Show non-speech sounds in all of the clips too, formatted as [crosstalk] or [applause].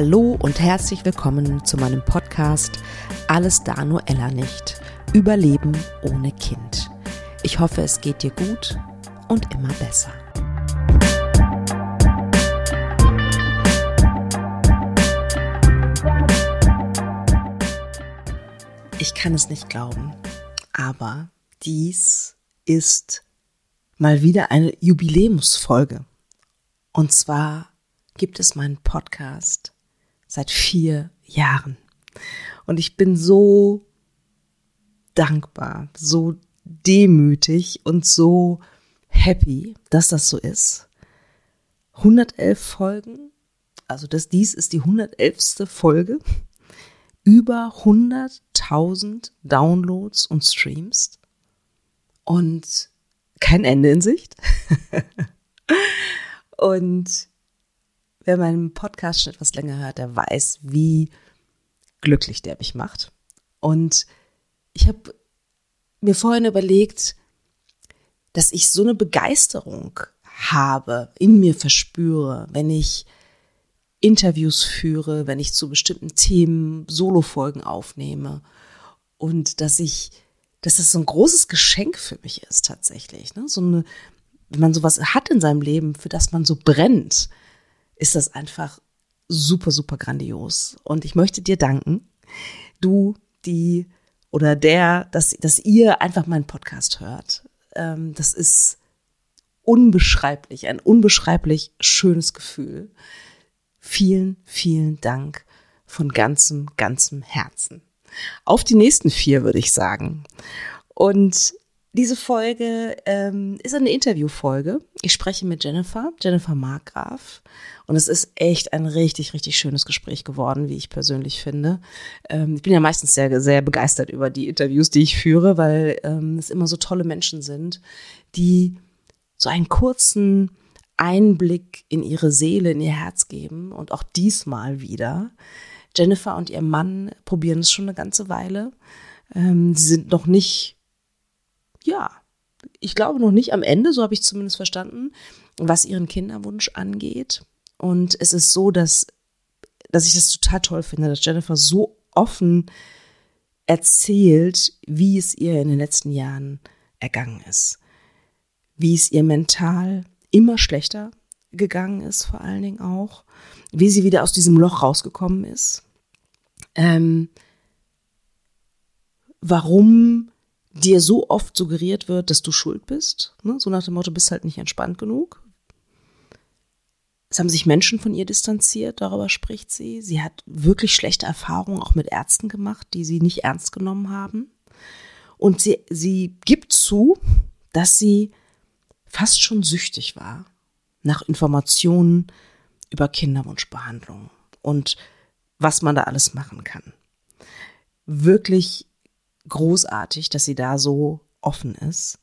Hallo und herzlich willkommen zu meinem Podcast Alles da nur Ella nicht. Überleben ohne Kind. Ich hoffe, es geht dir gut und immer besser. Ich kann es nicht glauben, aber dies ist mal wieder eine Jubiläumsfolge. Und zwar gibt es meinen Podcast seit vier Jahren. Und ich bin so dankbar, so demütig und so happy, dass das so ist. 111 Folgen, also das, dies ist die 111. Folge, über 100.000 Downloads und Streams und kein Ende in Sicht. [laughs] und wer meinen Podcast schon etwas länger hört, der weiß, wie glücklich der mich macht. Und ich habe mir vorhin überlegt, dass ich so eine Begeisterung habe, in mir verspüre, wenn ich Interviews führe, wenn ich zu bestimmten Themen Solofolgen aufnehme und dass ich, dass das so ein großes Geschenk für mich ist tatsächlich, ne? so eine, wenn man sowas hat in seinem Leben, für das man so brennt, ist das einfach super, super grandios. Und ich möchte dir danken, du, die oder der, dass, dass ihr einfach meinen Podcast hört. Ähm, das ist unbeschreiblich, ein unbeschreiblich schönes Gefühl. Vielen, vielen Dank von ganzem, ganzem Herzen. Auf die nächsten vier, würde ich sagen. Und diese Folge ähm, ist eine Interviewfolge. Ich spreche mit Jennifer, Jennifer Markgraf. Und es ist echt ein richtig, richtig schönes Gespräch geworden, wie ich persönlich finde. Ähm, ich bin ja meistens sehr, sehr begeistert über die Interviews, die ich führe, weil ähm, es immer so tolle Menschen sind, die so einen kurzen Einblick in ihre Seele, in ihr Herz geben. Und auch diesmal wieder. Jennifer und ihr Mann probieren es schon eine ganze Weile. Ähm, sie sind noch nicht ja, ich glaube noch nicht am Ende, so habe ich zumindest verstanden, was ihren Kinderwunsch angeht. Und es ist so, dass, dass ich das total toll finde, dass Jennifer so offen erzählt, wie es ihr in den letzten Jahren ergangen ist. Wie es ihr mental immer schlechter gegangen ist, vor allen Dingen auch. Wie sie wieder aus diesem Loch rausgekommen ist. Ähm, warum dir so oft suggeriert wird, dass du schuld bist. Ne? So nach dem Motto, bist halt nicht entspannt genug. Es haben sich Menschen von ihr distanziert, darüber spricht sie. Sie hat wirklich schlechte Erfahrungen auch mit Ärzten gemacht, die sie nicht ernst genommen haben. Und sie, sie gibt zu, dass sie fast schon süchtig war nach Informationen über Kinderwunschbehandlung und was man da alles machen kann. Wirklich großartig, dass sie da so offen ist.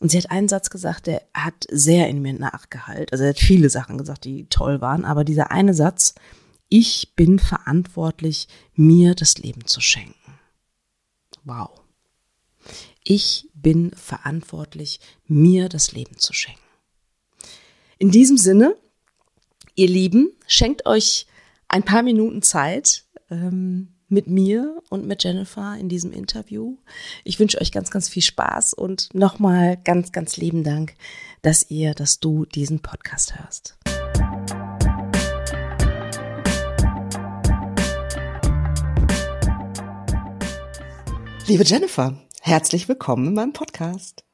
Und sie hat einen Satz gesagt, der hat sehr in mir nachgehalten. Also er hat viele Sachen gesagt, die toll waren, aber dieser eine Satz, ich bin verantwortlich, mir das Leben zu schenken. Wow. Ich bin verantwortlich, mir das Leben zu schenken. In diesem Sinne, ihr Lieben, schenkt euch ein paar Minuten Zeit. Ähm, mit mir und mit Jennifer in diesem Interview. Ich wünsche euch ganz, ganz viel Spaß und nochmal ganz, ganz lieben Dank, dass ihr, dass du diesen Podcast hörst. Liebe Jennifer, herzlich willkommen in meinem Podcast.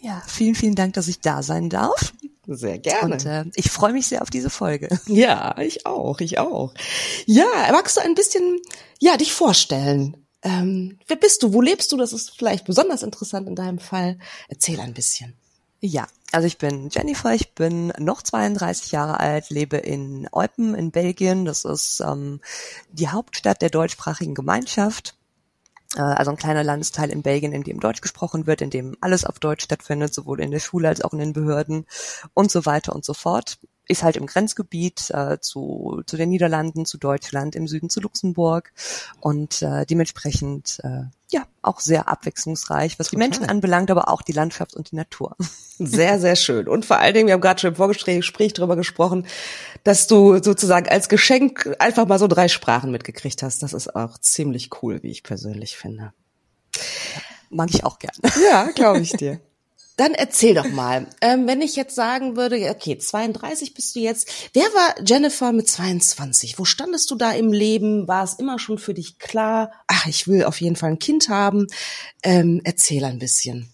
Ja, vielen, vielen Dank, dass ich da sein darf. Sehr gerne. Und äh, ich freue mich sehr auf diese Folge. [laughs] Ja, ich auch, ich auch. Ja, magst du ein bisschen, ja, dich vorstellen? Ähm, wer bist du? Wo lebst du? Das ist vielleicht besonders interessant in deinem Fall. Erzähl ein bisschen. Ja, also ich bin Jennifer, ich bin noch 32 Jahre alt, lebe in Eupen in Belgien. Das ist ähm, die Hauptstadt der deutschsprachigen Gemeinschaft. Äh, also ein kleiner Landesteil in Belgien, in dem Deutsch gesprochen wird, in dem alles auf Deutsch stattfindet, sowohl in der Schule als auch in den Behörden und so weiter und so fort. Ist halt im Grenzgebiet äh, zu, zu den Niederlanden, zu Deutschland, im Süden zu Luxemburg und äh, dementsprechend äh, ja auch sehr abwechslungsreich, was Total. die Menschen anbelangt, aber auch die Landschaft und die Natur. Sehr, sehr schön. Und vor allen Dingen, wir haben gerade schon im Vorgespräch darüber gesprochen, dass du sozusagen als Geschenk einfach mal so drei Sprachen mitgekriegt hast. Das ist auch ziemlich cool, wie ich persönlich finde. Mag ich auch gerne. Ja, glaube ich dir. Dann erzähl doch mal, [laughs] ähm, wenn ich jetzt sagen würde, okay, 32 bist du jetzt. Wer war Jennifer mit 22? Wo standest du da im Leben? War es immer schon für dich klar? Ach, ich will auf jeden Fall ein Kind haben. Ähm, erzähl ein bisschen.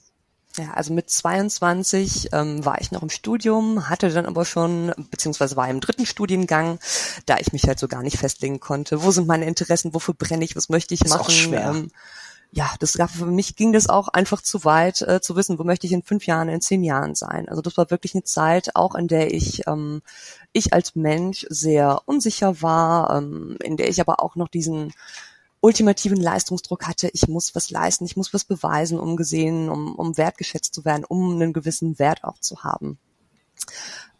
Ja, also mit 22 ähm, war ich noch im Studium, hatte dann aber schon, beziehungsweise war im dritten Studiengang, da ich mich halt so gar nicht festlegen konnte. Wo sind meine Interessen? Wofür brenne ich? Was möchte ich ist machen? Auch schwer. Ähm, ja, das gab für mich ging das auch einfach zu weit, äh, zu wissen, wo möchte ich in fünf Jahren, in zehn Jahren sein. Also das war wirklich eine Zeit, auch in der ich ähm, ich als Mensch sehr unsicher war, ähm, in der ich aber auch noch diesen ultimativen Leistungsdruck hatte, ich muss was leisten, ich muss was beweisen, um gesehen, um, um wertgeschätzt zu werden, um einen gewissen Wert auch zu haben.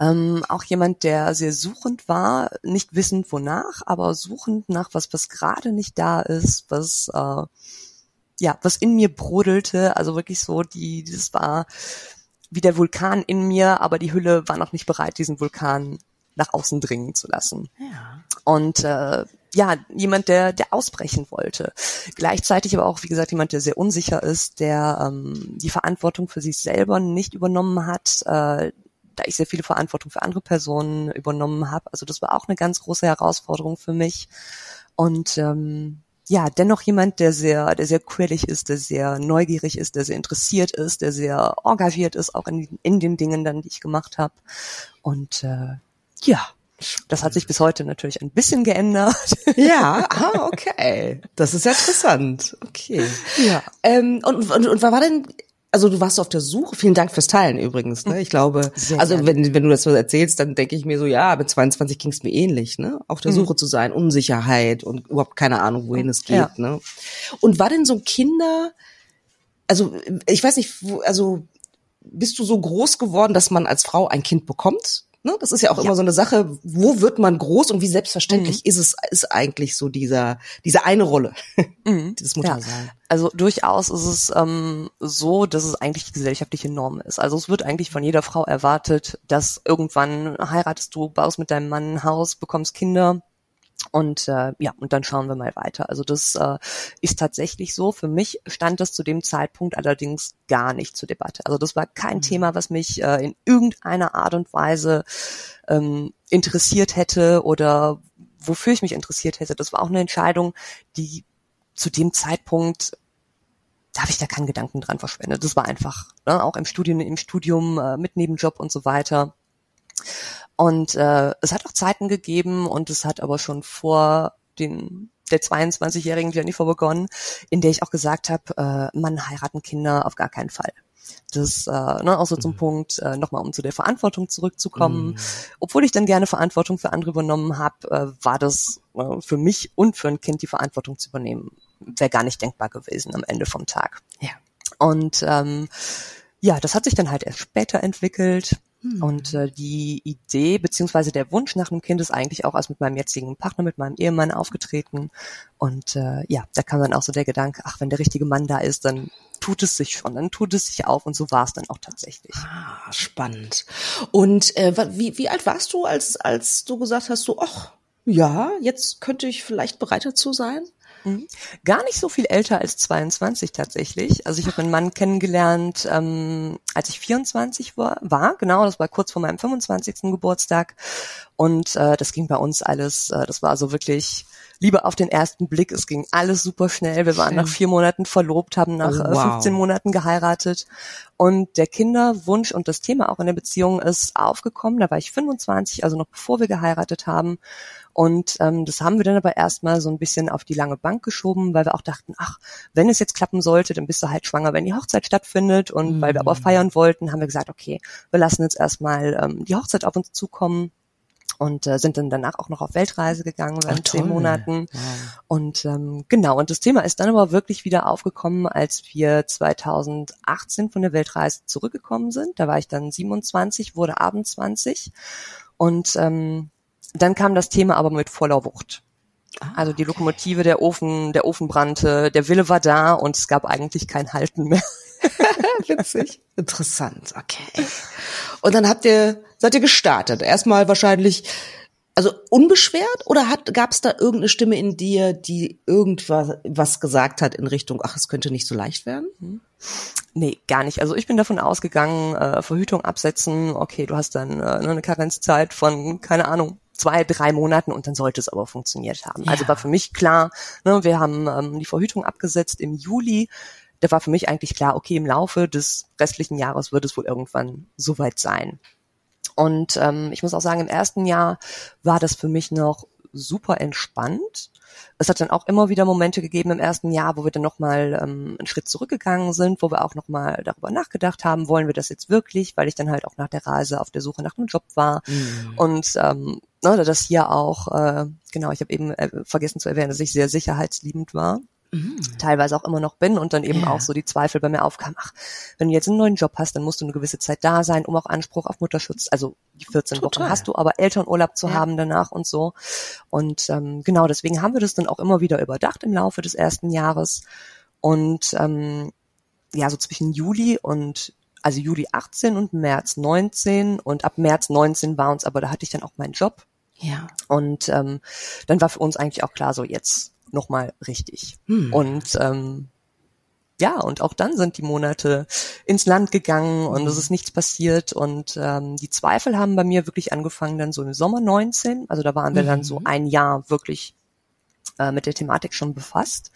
Ähm, auch jemand, der sehr suchend war, nicht wissend wonach, aber suchend nach was, was gerade nicht da ist, was äh, ja, was in mir brodelte, also wirklich so, die, das war wie der Vulkan in mir, aber die Hülle war noch nicht bereit, diesen Vulkan nach außen dringen zu lassen. Ja. Und äh, ja, jemand, der, der ausbrechen wollte. Gleichzeitig aber auch, wie gesagt, jemand, der sehr unsicher ist, der ähm, die Verantwortung für sich selber nicht übernommen hat, äh, da ich sehr viele Verantwortung für andere Personen übernommen habe. Also das war auch eine ganz große Herausforderung für mich. Und ähm, ja, dennoch jemand, der sehr, der sehr quirlig ist, der sehr neugierig ist, der sehr interessiert ist, der sehr engagiert ist, auch in, in den Dingen dann, die ich gemacht habe. Und äh, ja, das hat sich bis heute natürlich ein bisschen geändert. [laughs] Ja, ah, okay. Das ist ja interessant. Okay. Ja. Ähm, und, und, und war denn also du warst auf der Suche. Vielen Dank fürs Teilen übrigens. Ne? Ich glaube, Sehr also wenn, wenn du das so erzählst, dann denke ich mir so, ja, mit 22 ging es mir ähnlich, ne? Auf der mhm. Suche zu sein, Unsicherheit und überhaupt keine Ahnung, wohin es geht. Ja. Ne? Und war denn so ein Kinder, also ich weiß nicht, also bist du so groß geworden, dass man als Frau ein Kind bekommt? Ne? Das ist ja auch ja. immer so eine Sache, wo wird man groß und wie selbstverständlich mhm. ist es ist eigentlich so dieser diese eine Rolle, mhm. [laughs] dieses Muttersein. Ja. Also durchaus ist es ähm, so, dass es eigentlich die gesellschaftliche Norm ist. Also es wird eigentlich von jeder Frau erwartet, dass irgendwann heiratest du, baust mit deinem Mann ein Haus, bekommst Kinder und äh, ja, und dann schauen wir mal weiter. Also das äh, ist tatsächlich so. Für mich stand das zu dem Zeitpunkt allerdings gar nicht zur Debatte. Also das war kein mhm. Thema, was mich äh, in irgendeiner Art und Weise ähm, interessiert hätte oder wofür ich mich interessiert hätte. Das war auch eine Entscheidung, die zu dem Zeitpunkt da habe ich da keinen Gedanken dran verschwendet. Das war einfach, ne, auch im Studium, im Studium äh, mit Nebenjob und so weiter. Und äh, es hat auch Zeiten gegeben und es hat aber schon vor den der 22-jährigen Jennifer begonnen, in der ich auch gesagt habe, äh, Mann heiraten Kinder auf gar keinen Fall. Das äh, ne, auch so zum mhm. Punkt, äh, nochmal um zu der Verantwortung zurückzukommen. Mhm. Obwohl ich dann gerne Verantwortung für andere übernommen habe, äh, war das äh, für mich und für ein Kind die Verantwortung zu übernehmen, wäre gar nicht denkbar gewesen am Ende vom Tag. Ja. Und ähm, ja, das hat sich dann halt erst später entwickelt. Hm. Und äh, die Idee beziehungsweise der Wunsch nach einem Kind ist eigentlich auch erst mit meinem jetzigen Partner, mit meinem Ehemann aufgetreten. Und äh, ja, da kam dann auch so der Gedanke, ach, wenn der richtige Mann da ist, dann tut es sich schon, dann tut es sich auf und so war es dann auch tatsächlich. Ah, spannend. Und äh, wie, wie alt warst du, als, als du gesagt hast, so, ach, ja, jetzt könnte ich vielleicht bereit dazu sein? Mhm. Gar nicht so viel älter als 22 tatsächlich. Also ich habe einen Mann kennengelernt, ähm, als ich 24 war, war. Genau, das war kurz vor meinem 25. Geburtstag. Und äh, das ging bei uns alles, äh, das war so wirklich Liebe auf den ersten Blick. Es ging alles super schnell. Wir waren nach vier Monaten verlobt, haben nach oh, wow. 15 Monaten geheiratet. Und der Kinderwunsch und das Thema auch in der Beziehung ist aufgekommen. Da war ich 25, also noch bevor wir geheiratet haben. Und ähm, das haben wir dann aber erstmal so ein bisschen auf die lange Bank geschoben, weil wir auch dachten, ach, wenn es jetzt klappen sollte, dann bist du halt schwanger, wenn die Hochzeit stattfindet. Und mhm. weil wir aber mhm. feiern wollten, haben wir gesagt, okay, wir lassen jetzt erstmal ähm, die Hochzeit auf uns zukommen und äh, sind dann danach auch noch auf Weltreise gegangen während oh, zehn Monaten. Wow. Und ähm, genau, und das Thema ist dann aber wirklich wieder aufgekommen, als wir 2018 von der Weltreise zurückgekommen sind. Da war ich dann 27, wurde abends 20 Und ähm, dann kam das Thema aber mit voller Wucht. Ah, Also die Lokomotive, der Ofen, der Ofen brannte, der Wille war da und es gab eigentlich kein Halten mehr. [laughs] Witzig. Interessant, okay. Und dann habt ihr, seid ihr gestartet. Erstmal wahrscheinlich, also unbeschwert oder gab es da irgendeine Stimme in dir, die irgendwas was gesagt hat in Richtung, ach, es könnte nicht so leicht werden? Nee, gar nicht. Also ich bin davon ausgegangen, äh, Verhütung absetzen, okay, du hast dann äh, eine Karenzzeit von, keine Ahnung, zwei, drei Monaten und dann sollte es aber funktioniert haben. Ja. Also war für mich klar, ne, wir haben ähm, die Verhütung abgesetzt im Juli. Da war für mich eigentlich klar, okay, im Laufe des restlichen Jahres wird es wohl irgendwann soweit sein. Und ähm, ich muss auch sagen, im ersten Jahr war das für mich noch super entspannt. Es hat dann auch immer wieder Momente gegeben im ersten Jahr, wo wir dann nochmal ähm, einen Schritt zurückgegangen sind, wo wir auch nochmal darüber nachgedacht haben, wollen wir das jetzt wirklich, weil ich dann halt auch nach der Reise auf der Suche nach einem Job war. Und ähm, ne, das hier auch, äh, genau, ich habe eben äh, vergessen zu erwähnen, dass ich sehr sicherheitsliebend war teilweise auch immer noch bin und dann eben Ja. auch so die Zweifel bei mir aufkamen, ach, wenn du jetzt einen neuen Job hast, dann musst du eine gewisse Zeit da sein, um auch Anspruch auf Mutterschutz, also die 14 Total. Wochen hast du, aber Elternurlaub zu Ja. haben danach und so. Und ähm, genau, deswegen haben wir das dann auch immer wieder überdacht im Laufe des ersten Jahres. Und ähm, ja, so zwischen Juli und also Juli 18 und März 19 und ab März 19 war uns aber, da hatte ich dann auch meinen Job. Ja. Und ähm, dann war für uns eigentlich auch klar, so jetzt nochmal richtig. Hm. Und ähm, ja, und auch dann sind die Monate ins Land gegangen und es ist nichts passiert. Und ähm, die Zweifel haben bei mir wirklich angefangen dann so im Sommer 19. Also da waren wir dann so ein Jahr wirklich äh, mit der Thematik schon befasst.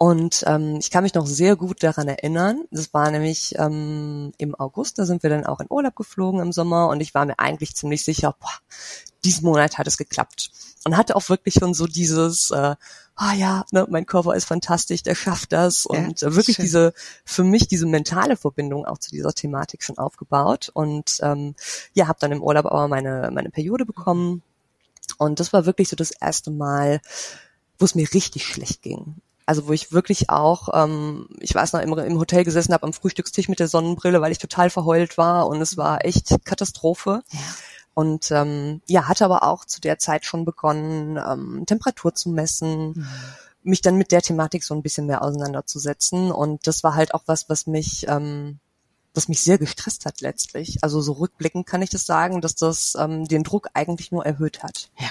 Und ähm, ich kann mich noch sehr gut daran erinnern. Das war nämlich ähm, im August, da sind wir dann auch in Urlaub geflogen im Sommer und ich war mir eigentlich ziemlich sicher, boah, diesen Monat hat es geklappt. Und hatte auch wirklich schon so dieses, äh, ah ja, ne, mein Körper ist fantastisch, der schafft das. Und Ja, äh, wirklich schön. diese, für mich diese mentale Verbindung auch zu dieser Thematik schon aufgebaut. Und ähm, ja, habe dann im Urlaub aber meine, meine Periode bekommen. Und das war wirklich so das erste Mal, wo es mir richtig schlecht ging. Also wo ich wirklich auch, ähm, ich weiß noch, im, im Hotel gesessen habe am Frühstückstisch mit der Sonnenbrille, weil ich total verheult war und es war echt Katastrophe. Ja. Und ähm, ja, hatte aber auch zu der Zeit schon begonnen, ähm, Temperatur zu messen, Mhm. mich dann mit der Thematik so ein bisschen mehr auseinanderzusetzen. Und das war halt auch was, was mich, ähm, was mich sehr gestresst hat letztlich. Also so rückblickend kann ich das sagen, dass das ähm, den Druck eigentlich nur erhöht hat. Ja.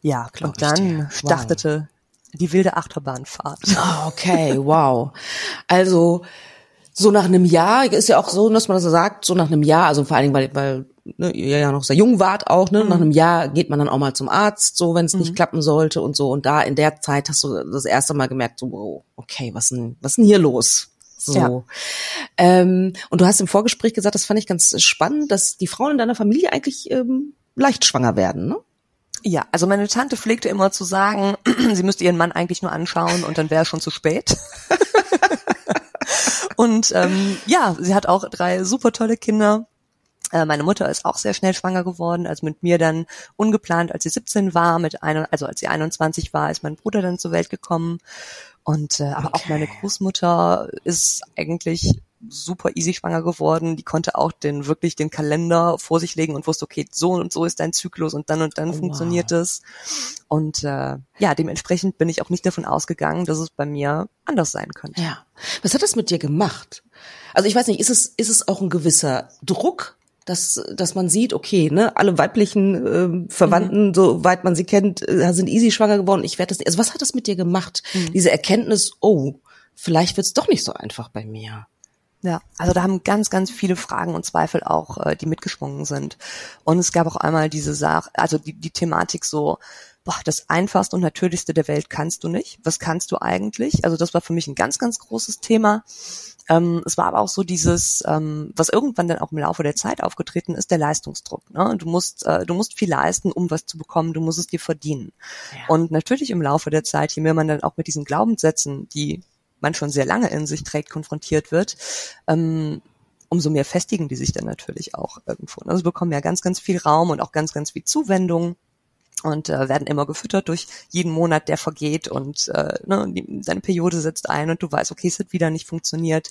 Ja, Glaub und dann. Wow. startete die wilde Achterbahnfahrt. Ah, okay, wow. Also so nach einem Jahr ist ja auch so, dass man das so sagt, so nach einem Jahr, also vor allen Dingen, weil, weil ne, ihr ja noch sehr jung wart auch, ne, nach einem Jahr geht man dann auch mal zum Arzt, so wenn es nicht klappen sollte und so. Und da in der Zeit hast du das erste Mal gemerkt, so, wow, okay, was denn, was denn hier los? So. Ja. Ähm, und du hast im Vorgespräch gesagt, das fand ich ganz spannend, dass die Frauen in deiner Familie eigentlich ähm, leicht schwanger werden, ne? Ja, also meine Tante pflegte immer zu sagen, [clears throat] sie müsste ihren Mann eigentlich nur anschauen und dann wäre es schon zu spät. [laughs] und ähm, ja, sie hat auch drei super tolle Kinder. Äh, Meine Mutter ist auch sehr schnell schwanger geworden, also mit mir dann ungeplant, als sie 17 war, mit einer, also als sie 21 war, ist mein Bruder dann zur Welt gekommen. Und äh, aber auch Okay. meine Großmutter ist eigentlich super easy schwanger geworden. Die konnte auch den wirklich den Kalender vor sich legen und wusste, okay, so und so ist dein Zyklus und dann und dann Oh, funktioniert wow. es. Und äh, ja, dementsprechend bin ich auch nicht davon ausgegangen, dass es bei mir anders sein könnte. Ja. Was hat das mit dir gemacht? Also ich weiß nicht, ist es, ist es auch ein gewisser Druck, dass, dass man sieht, okay, ne, alle weiblichen ähm, Verwandten, soweit man sie kennt, äh, sind easy schwanger geworden. Ich werde das. nicht. Also was hat das mit dir gemacht? Diese Erkenntnis, oh, vielleicht wird's doch nicht so einfach bei mir. Ja, also da haben ganz, ganz viele Fragen und Zweifel auch, äh, die mitgesprungen sind. Und es gab auch einmal diese Sache, also die, die Thematik so, boah, das einfachste und natürlichste der Welt kannst du nicht. Was kannst du eigentlich? Also das war für mich ein ganz, ganz großes Thema. Ähm, es war aber auch so dieses, ähm, was irgendwann dann auch im Laufe der Zeit aufgetreten ist, der Leistungsdruck. Ne? Du musst, äh, du musst viel leisten, um was zu bekommen. Du musst es dir verdienen. Ja. Und natürlich im Laufe der Zeit, je mehr man dann auch mit diesen Glaubenssätzen, die man schon sehr lange in sich trägt, konfrontiert wird, ähm, umso mehr festigen die sich dann natürlich auch irgendwo. Also bekommen ja ganz, ganz viel Raum und auch ganz, ganz viel Zuwendung und äh, werden immer gefüttert durch jeden Monat, der vergeht und äh, ne, die, deine Periode setzt ein und du weißt, okay, es hat wieder nicht funktioniert.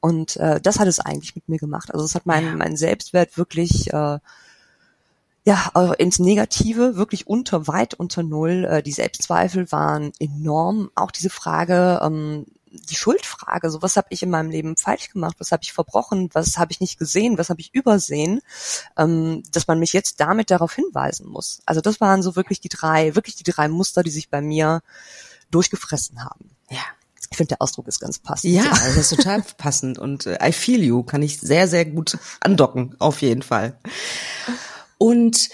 Und äh, das hat es eigentlich mit mir gemacht. Also es hat meinen Ja. meinen Selbstwert wirklich äh, ja, äh, ins Negative, wirklich unter, weit unter Null. Äh, die Selbstzweifel waren enorm. Auch diese Frage, ähm, die Schuldfrage, so was habe ich in meinem Leben falsch gemacht, was habe ich verbrochen, was habe ich nicht gesehen, was habe ich übersehen, ähm, dass man mich jetzt damit darauf hinweisen muss. Also das waren so wirklich die drei, wirklich die drei Muster, die sich bei mir durchgefressen haben. Ja. Ich finde, der Ausdruck ist ganz passend. Ja, das ist total [laughs] passend und äh, I feel you kann ich sehr, sehr gut andocken, auf jeden Fall. Und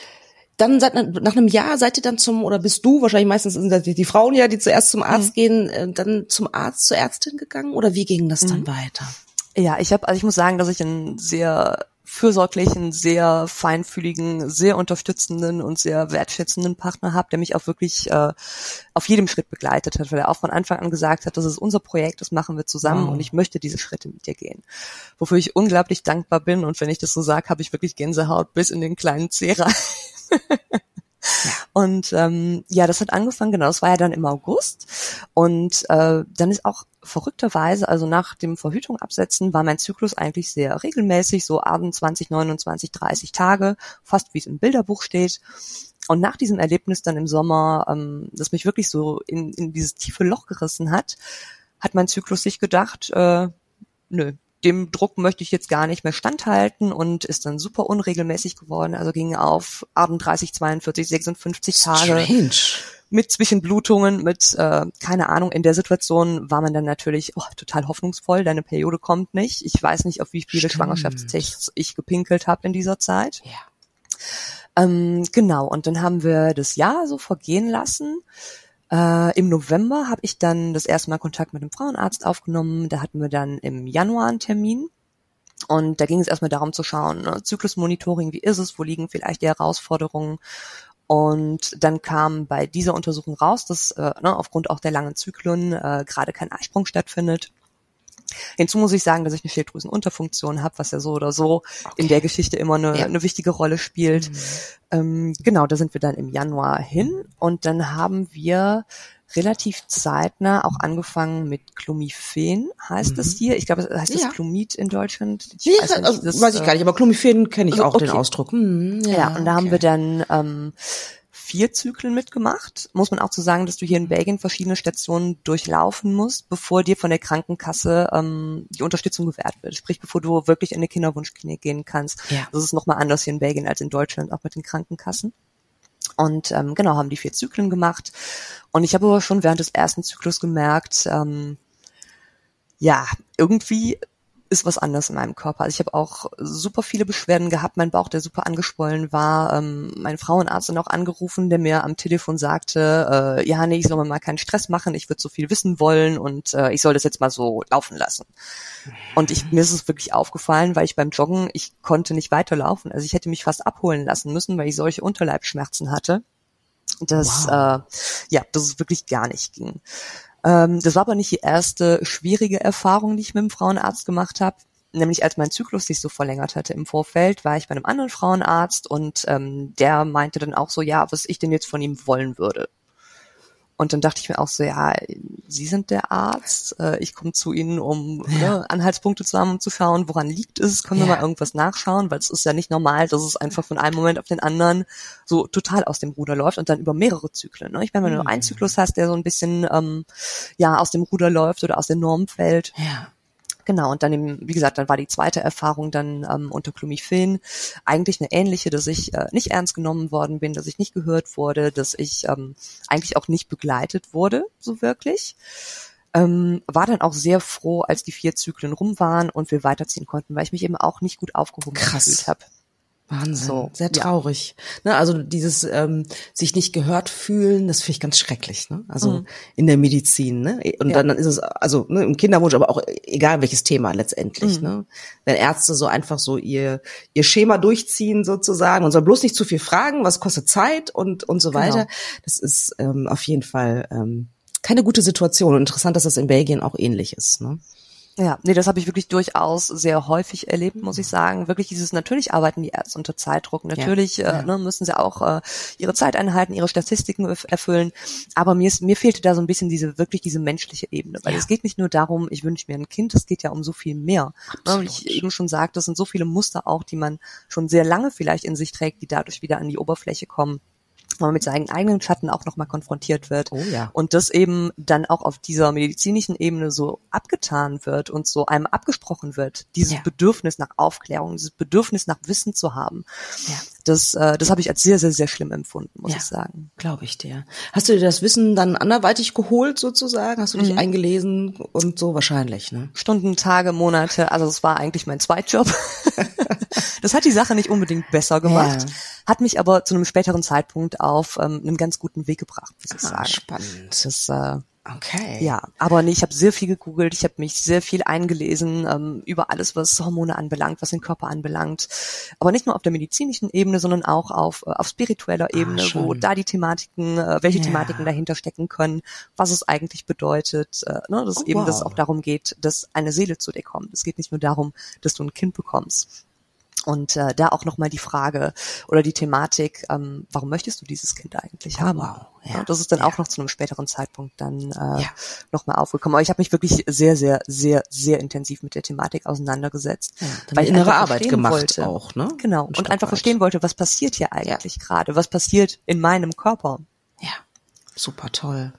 dann seit, nach einem Jahr seid ihr dann zum, oder bist du, wahrscheinlich meistens sind das die, die Frauen ja, die zuerst zum Arzt mhm. gehen, äh, dann zum Arzt, zur Ärztin gegangen oder wie ging das dann mhm. weiter? Ja, ich habe, also ich muss sagen, dass ich ein sehr fürsorglichen, sehr feinfühligen, sehr unterstützenden und sehr wertschätzenden Partner habe, der mich auch wirklich äh, auf jedem Schritt begleitet hat, weil er auch von Anfang an gesagt hat, das ist unser Projekt, das machen wir zusammen oh. und ich möchte diese Schritte mit dir gehen. Wofür ich unglaublich dankbar bin und wenn ich das so sage, habe ich wirklich Gänsehaut bis in den kleinen Zeh rein. [laughs] Und ähm, ja, das hat angefangen, genau, das war ja dann im August. Und äh, dann ist auch verrückterweise, also nach dem Verhütung absetzen, war mein Zyklus eigentlich sehr regelmäßig, so 28, 29, 30 Tage, fast wie es im Bilderbuch steht. Und nach diesem Erlebnis dann im Sommer, ähm, das mich wirklich so in, in dieses tiefe Loch gerissen hat, hat mein Zyklus sich gedacht, äh, nö, dem Druck möchte ich jetzt gar nicht mehr standhalten und ist dann super unregelmäßig geworden. Also ging auf 38, 42, 56 Tage. Strange. Mit Zwischenblutungen, mit, äh, keine Ahnung, in der Situation war man dann natürlich oh, total hoffnungsvoll, deine Periode kommt nicht. Ich weiß nicht, auf wie viele Stimmt. Schwangerschaftstests ich gepinkelt habe in dieser Zeit. Ja. Ähm, genau, und dann haben wir das Jahr so vergehen lassen. Äh, Im November habe ich dann das erste Mal Kontakt mit dem Frauenarzt aufgenommen. Da hatten wir dann im Januar einen Termin. Und da ging es erstmal darum zu schauen, ne, Zyklusmonitoring, wie ist es, wo liegen vielleicht die Herausforderungen. Und dann kam bei dieser Untersuchung raus, dass äh, ne, aufgrund auch der langen Zyklen äh, gerade kein Eisprung stattfindet. Hinzu muss ich sagen, dass ich eine Schilddrüsenunterfunktion habe, was ja so oder so okay. in der Geschichte immer eine, ja. eine wichtige Rolle spielt. Mhm. Ähm, genau, da sind wir dann im Januar hin und dann haben wir relativ zeitnah auch angefangen mit Clomiphen, heißt mhm. das hier. Ich glaube, heißt das ja. Clomid in Deutschland? Ich weiß, nicht, also, das, weiß ich gar nicht, aber Clomiphen kenne ich also, auch okay. den Ausdruck. Mhm, ja, ja, und da okay. haben wir dann ähm, vier Zyklen mitgemacht. Muss man auch zu so sagen, dass du hier in Belgien verschiedene Stationen durchlaufen musst, bevor dir von der Krankenkasse ähm, die Unterstützung gewährt wird. Sprich, bevor du wirklich in eine Kinderwunschklinik gehen kannst. Ja. Das ist nochmal anders hier in Belgien als in Deutschland, auch mit den Krankenkassen. Und ähm, genau, haben die vier Zyklen gemacht. Und ich habe aber schon während des ersten Zyklus gemerkt, ähm, ja, irgendwie ist was anderes in meinem Körper. Also ich habe auch super viele Beschwerden gehabt, mein Bauch, der super angeschwollen war. Ähm, mein Frauenarzt hat auch angerufen, der mir am Telefon sagte, äh, ja, nee, ich soll mir mal keinen Stress machen, ich würde so viel wissen wollen und äh, ich soll das jetzt mal so laufen lassen. Und ich, mir ist es wirklich aufgefallen, weil ich beim Joggen, ich konnte nicht weiterlaufen. Also ich hätte mich fast abholen lassen müssen, weil ich solche Unterleibschmerzen hatte. dass wow. äh, ja, dass es wirklich gar nicht ging. Ähm, das war aber nicht die erste schwierige Erfahrung, die ich mit dem Frauenarzt gemacht habe. Nämlich als mein Zyklus sich so verlängert hatte im Vorfeld, war ich bei einem anderen Frauenarzt und ähm, der meinte dann auch so, ja, was ich denn jetzt von ihm wollen würde. Und dann dachte ich mir auch so, ja, Sie sind der Arzt, äh, ich komme zu Ihnen, um ja. ne, Anhaltspunkte zu haben, um zu schauen, woran liegt es, können ja. wir mal irgendwas nachschauen, weil es ist ja nicht normal, dass es einfach von einem Moment auf den anderen so total aus dem Ruder läuft und dann über mehrere Zyklen. Ne? Ich meine, wenn du mhm. einen Zyklus hast, der so ein bisschen ähm, ja aus dem Ruder läuft oder aus der Norm fällt, ja. Genau, und dann, eben, wie gesagt, dann war die zweite Erfahrung dann ähm, unter Clomiphen eigentlich eine ähnliche, dass ich äh, nicht ernst genommen worden bin, dass ich nicht gehört wurde, dass ich ähm, eigentlich auch nicht begleitet wurde, so wirklich. Ähm, war dann auch sehr froh, als die vier Zyklen rum waren und wir weiterziehen konnten, weil ich mich eben auch nicht gut aufgehoben Krass. gefühlt habe. Wahnsinn, so, sehr traurig. Ja. Ne, also dieses ähm, sich nicht gehört fühlen, das finde ich ganz schrecklich. Ne? Also mhm. in der Medizin. Ne? Und ja. dann ist es also ne, im Kinderwunsch, aber auch egal welches Thema letztendlich. Mhm. Ne? Wenn Ärzte so einfach so ihr ihr Schema durchziehen sozusagen und soll bloß nicht zu viel fragen, was kostet Zeit und und so genau. weiter. Das ist ähm, auf jeden Fall ähm, keine gute Situation. Und interessant, dass das in Belgien auch ähnlich ist. Ne? Ja, nee, das habe ich wirklich durchaus sehr häufig erlebt, muss ich sagen. Wirklich dieses, natürlich arbeiten die Ärzte unter Zeitdruck. Natürlich ja, ja. Äh, ne, müssen sie auch äh, ihre Zeit einhalten, ihre Statistiken erfüllen. Aber mir, ist, mir fehlte da so ein bisschen diese, wirklich diese menschliche Ebene. Weil ja. es geht nicht nur darum, ich wünsche mir ein Kind, es geht ja um so viel mehr. Ne, wie ich eben schon sagte, das sind so viele Muster auch, die man schon sehr lange vielleicht in sich trägt, die dadurch wieder an die Oberfläche kommen man mit seinen eigenen Schatten auch nochmal konfrontiert wird. Oh ja. Und das eben dann auch auf dieser medizinischen Ebene so abgetan wird und so einem abgesprochen wird. Dieses ja. Bedürfnis nach Aufklärung, dieses Bedürfnis nach Wissen zu haben. Ja. Das, äh, das habe ich als sehr, sehr, sehr schlimm empfunden, muss ja, ich sagen. Glaube ich dir. Hast du dir das Wissen dann anderweitig geholt sozusagen? Hast du dich mhm. eingelesen und so wahrscheinlich, ne? Stunden, Tage, Monate. Also es war eigentlich mein Zweitjob. [laughs] das hat die Sache nicht unbedingt besser gemacht. Ja hat mich aber zu einem späteren Zeitpunkt auf ähm, einen ganz guten Weg gebracht, muss ich ah, sagen. Spannend. Das, äh, Okay. Ja, aber nee, ich habe sehr viel gegoogelt, ich habe mich sehr viel eingelesen ähm, über alles, was Hormone anbelangt, was den Körper anbelangt. Aber nicht nur auf der medizinischen Ebene, sondern auch auf, äh, auf spiritueller ah, Ebene, ah, wo da die Thematiken, äh, welche ja. Thematiken dahinter stecken können, was es eigentlich bedeutet, äh, ne, dass oh, eben wow. das auch darum geht, dass eine Seele zu dir kommt. Es geht nicht nur darum, dass du ein Kind bekommst. Und äh, da auch nochmal die Frage oder die Thematik, ähm, warum möchtest du dieses Kind eigentlich haben? Wow, ja, das ist dann ja. auch noch zu einem späteren Zeitpunkt dann äh, ja. nochmal aufgekommen. Aber ich habe mich wirklich sehr, sehr, sehr, sehr intensiv mit der Thematik auseinandergesetzt. Ja, weil ich innere Arbeit gemacht wollte. auch, ne? Genau. und einfach verstehen wollte, was passiert hier eigentlich gerade? Was passiert in meinem Körper? Ja. Super toll.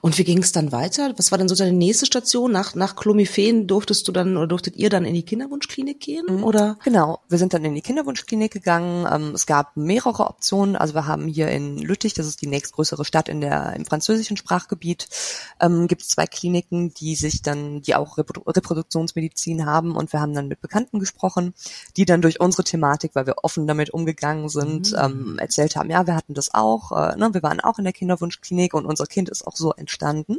Und wie ging es dann weiter? Was war denn so deine nächste Station? Nach, nach Clomiphen durftest du dann oder durftet ihr dann in die Kinderwunschklinik gehen? Mhm. Oder? Genau, wir sind dann in die Kinderwunschklinik gegangen. Ähm, es gab mehrere Optionen. Also wir haben hier in Lüttich, das ist die nächstgrößere Stadt in der, im französischen Sprachgebiet, ähm, gibt es zwei Kliniken, die sich dann, die auch Reprodu Reproduktionsmedizin haben. Und wir haben dann mit Bekannten gesprochen, die dann durch unsere Thematik, weil wir offen damit umgegangen sind, mhm. ähm, erzählt haben, ja, wir hatten das auch. Äh, ne, wir waren auch in der Kinderwunschklinik Klinik und unser Kind ist auch so entstanden.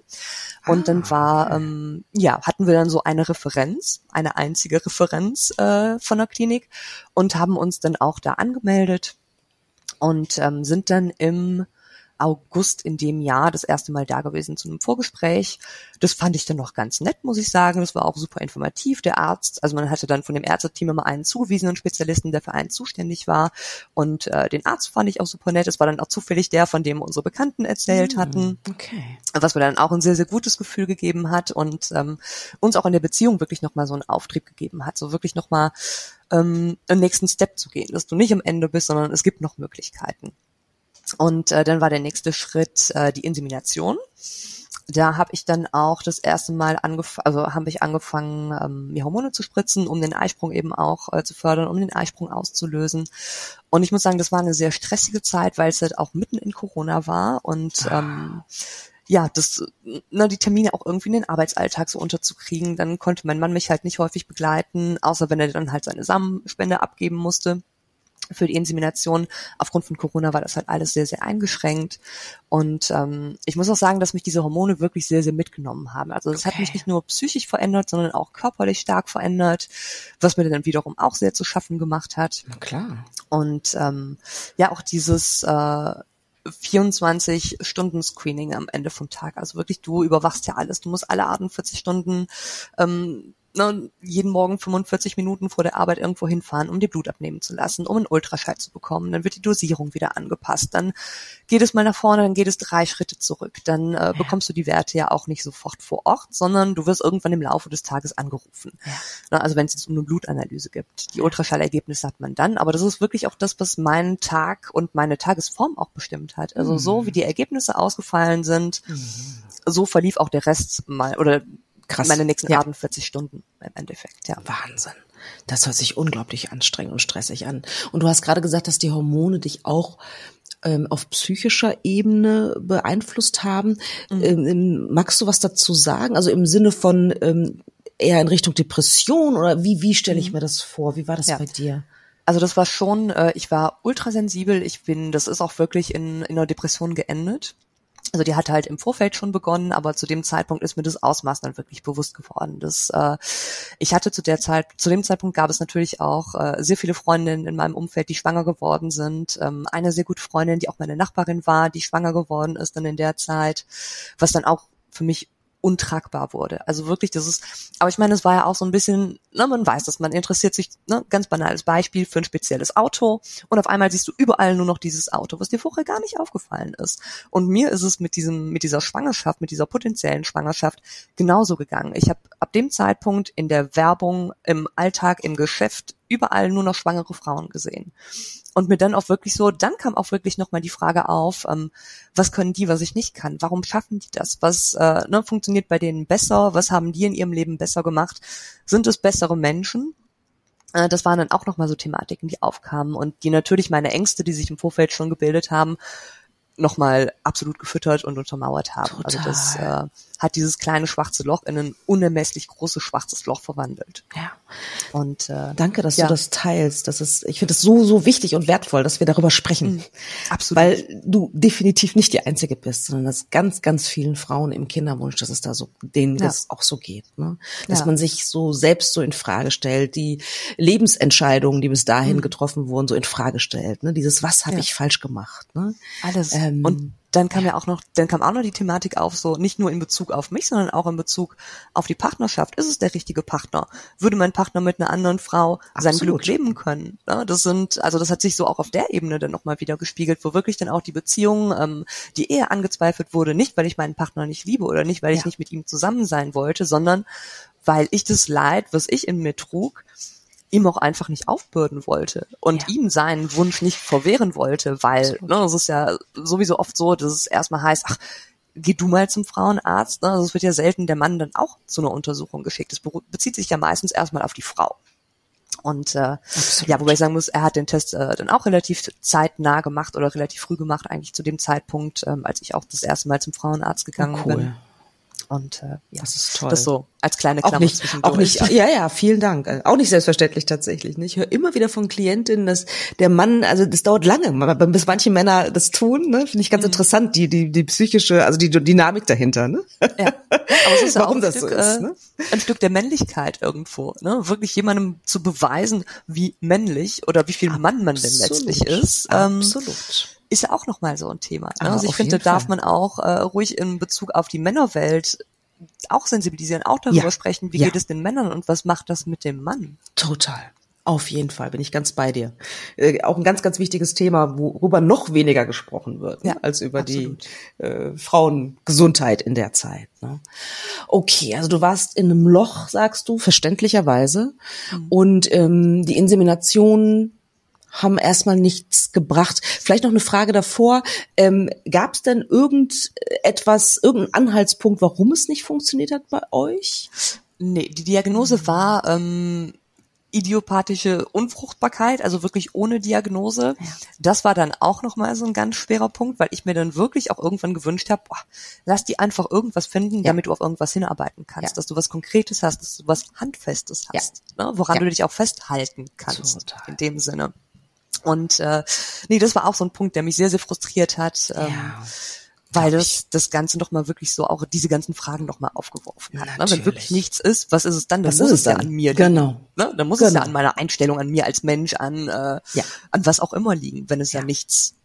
Und ah, dann war, okay. ähm, ja, hatten wir dann so eine Referenz, eine einzige Referenz äh, von der Klinik und haben uns dann auch da angemeldet und ähm, sind dann im August in dem Jahr das erste Mal da gewesen zu einem Vorgespräch. Das fand ich dann noch ganz nett, muss ich sagen. Das war auch super informativ. Der Arzt, also man hatte dann von dem Ärzteteam immer einen zugewiesenen Spezialisten, der für einen zuständig war. Und äh, den Arzt fand ich auch super nett. Es war dann auch zufällig der, von dem unsere Bekannten erzählt mm, hatten. Okay. Was mir dann auch ein sehr, sehr gutes Gefühl gegeben hat und ähm, uns auch in der Beziehung wirklich nochmal so einen Auftrieb gegeben hat. So wirklich nochmal ähm, einen nächsten Step zu gehen, dass du nicht am Ende bist, sondern es gibt noch Möglichkeiten. Und äh, dann war der nächste Schritt äh, die Insemination. Da habe ich dann auch das erste Mal angefangen, also habe ich angefangen, ähm, mir Hormone zu spritzen, um den Eisprung eben auch äh, zu fördern, um den Eisprung auszulösen. Und ich muss sagen, das war eine sehr stressige Zeit, weil es halt auch mitten in Corona war und ah. ähm, ja, das, na, die Termine auch irgendwie in den Arbeitsalltag so unterzukriegen. Dann konnte mein Mann mich halt nicht häufig begleiten, außer wenn er dann halt seine Samenspende abgeben musste für die Insemination. Aufgrund von Corona war das halt alles sehr, sehr eingeschränkt. Und ähm, ich muss auch sagen, dass mich diese Hormone wirklich sehr, sehr mitgenommen haben. Also es okay. hat mich nicht nur psychisch verändert, sondern auch körperlich stark verändert, was mir dann wiederum auch sehr zu schaffen gemacht hat. Na klar. Und ähm, ja, auch dieses äh, 24 Stunden Screening am Ende vom Tag. Also wirklich, du überwachst ja alles. Du musst alle 48 Stunden ähm, ne, jeden Morgen 45 Minuten vor der Arbeit irgendwo hinfahren, um dir Blut abnehmen zu lassen, um einen Ultraschall zu bekommen. Dann wird die Dosierung wieder angepasst. Dann geht es mal nach vorne, dann geht es drei Schritte zurück. Dann äh, ja. bekommst du die Werte ja auch nicht sofort vor Ort, sondern du wirst irgendwann im Laufe des Tages angerufen. Ja. Ne, also wenn es jetzt um eine Blutanalyse gibt. Die Ultraschallergebnisse hat man dann, aber das ist wirklich auch das, was meinen Tag und meine Tagesform auch bestimmt hat. Also mhm. so wie die Ergebnisse ausgefallen sind, mhm. so verlief auch der Rest mal oder Krass. meine nächsten ja. 48 Stunden im Endeffekt, ja. Wahnsinn. Das hört sich unglaublich anstrengend und stressig an. Und du hast gerade gesagt, dass die Hormone dich auch ähm, auf psychischer Ebene beeinflusst haben. Mhm. Ähm, ähm magst du was dazu sagen? Also im Sinne von ähm, eher in Richtung Depression oder wie, wie stelle ich mhm. mir das vor? Wie war das ja. bei dir? Also das war schon, äh, ich war ultrasensibel. Ich bin, das ist auch wirklich in, in einer Depression geendet. Also die hat halt im Vorfeld schon begonnen, aber zu dem Zeitpunkt ist mir das Ausmaß dann wirklich bewusst geworden. Das, äh, ich hatte zu der Zeit, zu dem Zeitpunkt gab es natürlich auch äh, sehr viele Freundinnen in meinem Umfeld, die schwanger geworden sind. Ähm, eine sehr gute Freundin, die auch meine Nachbarin war, die schwanger geworden ist dann in der Zeit, was dann auch für mich untragbar wurde. Also wirklich, das ist, aber ich meine, es war ja auch so ein bisschen, ne, man weiß dass man interessiert sich, ne, ganz banales Beispiel für ein spezielles Auto und auf einmal siehst du überall nur noch dieses Auto, was dir vorher gar nicht aufgefallen ist. Und mir ist es mit diesem, mit dieser Schwangerschaft, mit dieser potenziellen Schwangerschaft genauso gegangen. Ich habe ab dem Zeitpunkt in der Werbung, im Alltag, im Geschäft überall nur noch schwangere Frauen gesehen und mir dann auch wirklich so, dann kam auch wirklich nochmal die Frage auf, ähm, was können die, was ich nicht kann? Warum schaffen die das? Was äh, ne, funktioniert bei denen besser? Was haben die in ihrem Leben besser gemacht? Sind es bessere Menschen? Äh, das waren dann auch nochmal so Thematiken, die aufkamen und die natürlich meine Ängste, die sich im Vorfeld schon gebildet haben, nochmal absolut gefüttert und untermauert haben. Total. Also das äh, hat dieses kleine schwarze Loch in ein unermesslich großes schwarzes Loch verwandelt. Ja. Und äh, Danke, dass ja. du das teilst. Das ist, ich finde es so, so wichtig und wertvoll, dass wir darüber sprechen. Mhm. Absolut. Weil du definitiv nicht die Einzige bist, sondern dass ganz, ganz vielen Frauen im Kinderwunsch, dass es da so, denen Ja. das auch so geht. Ne? Dass Ja. man sich so selbst so in Frage stellt, die Lebensentscheidungen, die bis dahin getroffen wurden, so in Frage stellt. Ne? Dieses, was habe Mhm. Ich falsch gemacht? Ne? Alles. Ähm, und dann kam ja auch noch, dann kam auch noch die Thematik auf, so nicht nur in Bezug auf mich, sondern auch in Bezug auf die Partnerschaft. Ist es der richtige Partner? Würde mein Partner mit einer anderen Frau sein Absolut. Glück leben können? Ja, das sind, also das hat sich so auch auf der Ebene dann nochmal wieder gespiegelt, wo wirklich dann auch die Beziehung, ähm, die Ehe angezweifelt wurde, nicht weil ich meinen Partner nicht liebe oder nicht, weil ich Ja. nicht mit ihm zusammen sein wollte, sondern weil ich das Leid, was ich in mir trug, ihm auch einfach nicht aufbürden wollte und Ja. ihm seinen Wunsch nicht verwehren wollte, weil ne, es ist ja sowieso oft so, dass es erstmal heißt, ach, geh du mal zum Frauenarzt. Ne? Also es wird ja selten der Mann dann auch zu einer Untersuchung geschickt. Es bezieht sich ja meistens erstmal auf die Frau. Und äh, ja, wobei ich sagen muss, er hat den Test äh, dann auch relativ zeitnah gemacht oder relativ früh gemacht, eigentlich zu dem Zeitpunkt, ähm, als ich auch das erste Mal zum Frauenarzt gegangen cool. bin. Und äh, ja, Das ist toll. das so als kleine Auch Klammer nicht, zwischendurch. auch nicht, ja, ja, vielen Dank. Auch nicht selbstverständlich tatsächlich. Ne? Ich höre immer wieder von Klientinnen, dass der Mann, also das dauert lange, bis manche Männer das tun, ne? finde ich Mhm. ganz interessant, die, die, die psychische, also die Dynamik dahinter. Ne? Ja. Aber es ist Warum auch ein, das Stück, so ist, äh, ne? ein Stück der Männlichkeit irgendwo. Ne? Wirklich jemandem zu beweisen, wie männlich oder wie viel Mann man denn letztlich Absolut. ist, ähm, Absolut. Ist ja auch nochmal so ein Thema. Ne? Also ich finde, da darf man auch äh, ruhig in Bezug auf die Männerwelt auch sensibilisieren, auch darüber Ja. sprechen, wie Ja. geht es den Männern und was macht das mit dem Mann? Total. Auf jeden Fall bin ich ganz bei dir. Äh, auch ein ganz, ganz wichtiges Thema, worüber noch weniger gesprochen wird, ne, Ja, als über absolut. die äh, Frauengesundheit in der Zeit. Ne? Okay, also du warst in einem Loch, sagst du, verständlicherweise. Mhm. Und ähm, die Inseminationen haben erstmal nichts gebracht. Vielleicht noch eine Frage davor. Ähm, Gab es denn irgendetwas, irgendeinen Anhaltspunkt, warum es nicht funktioniert hat bei euch? Nee, die Diagnose war ähm, idiopathische Unfruchtbarkeit, also wirklich ohne Diagnose. Das war dann auch nochmal so ein ganz schwerer Punkt, weil ich mir dann wirklich auch irgendwann gewünscht habe, boah, lass die einfach irgendwas finden, damit du auf irgendwas hinarbeiten kannst, Ja. dass du was Konkretes hast, dass du was Handfestes Ja. hast, ne, woran Ja. du dich auch festhalten kannst Total. in dem Sinne. Und äh, nee, das war auch so ein Punkt, der mich sehr, sehr frustriert hat. Ähm, weil glaub das das Ganze noch mal wirklich so auch diese ganzen Fragen noch mal aufgeworfen hat. Ne? Natürlich. Wenn wirklich nichts ist, was ist es dann? Dann Was muss ist es es ja dann? an mir liegen. Genau. Ne? Dann muss es ja Genau. an meiner Einstellung, an mir als Mensch, an äh, Ja. an was auch immer liegen, wenn es ja, nichts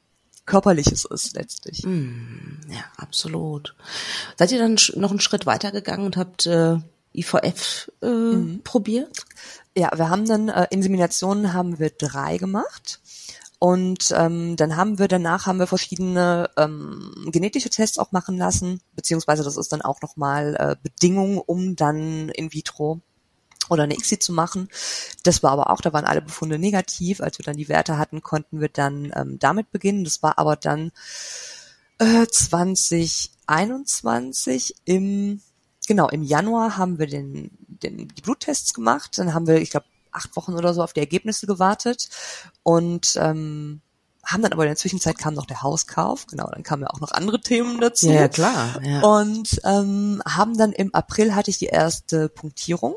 körperliches ist letztlich. Hm. Ja, absolut. Seid ihr dann noch einen Schritt weiter gegangen und habt äh, IVF äh, Mhm. probiert? Ja, wir haben dann äh, Inseminationen haben wir drei gemacht. Und ähm, dann haben wir danach haben wir verschiedene ähm, genetische Tests auch machen lassen, beziehungsweise das ist dann auch nochmal äh, Bedingung, um dann in vitro oder eine ICSI zu machen. Das war aber auch, da waren alle Befunde negativ. Als wir dann die Werte hatten, konnten wir dann ähm, damit beginnen. Das war aber dann äh, 2021 im genau im Januar haben wir den, den die Bluttests gemacht. Dann haben wir, ich glaube, acht Wochen oder so auf die Ergebnisse gewartet und ähm, haben dann aber in der Zwischenzeit kam noch der Hauskauf. Genau, dann kamen ja auch noch andere Themen dazu. Ja, klar. Ja. Und ähm, haben dann im April hatte ich die erste Punktierung,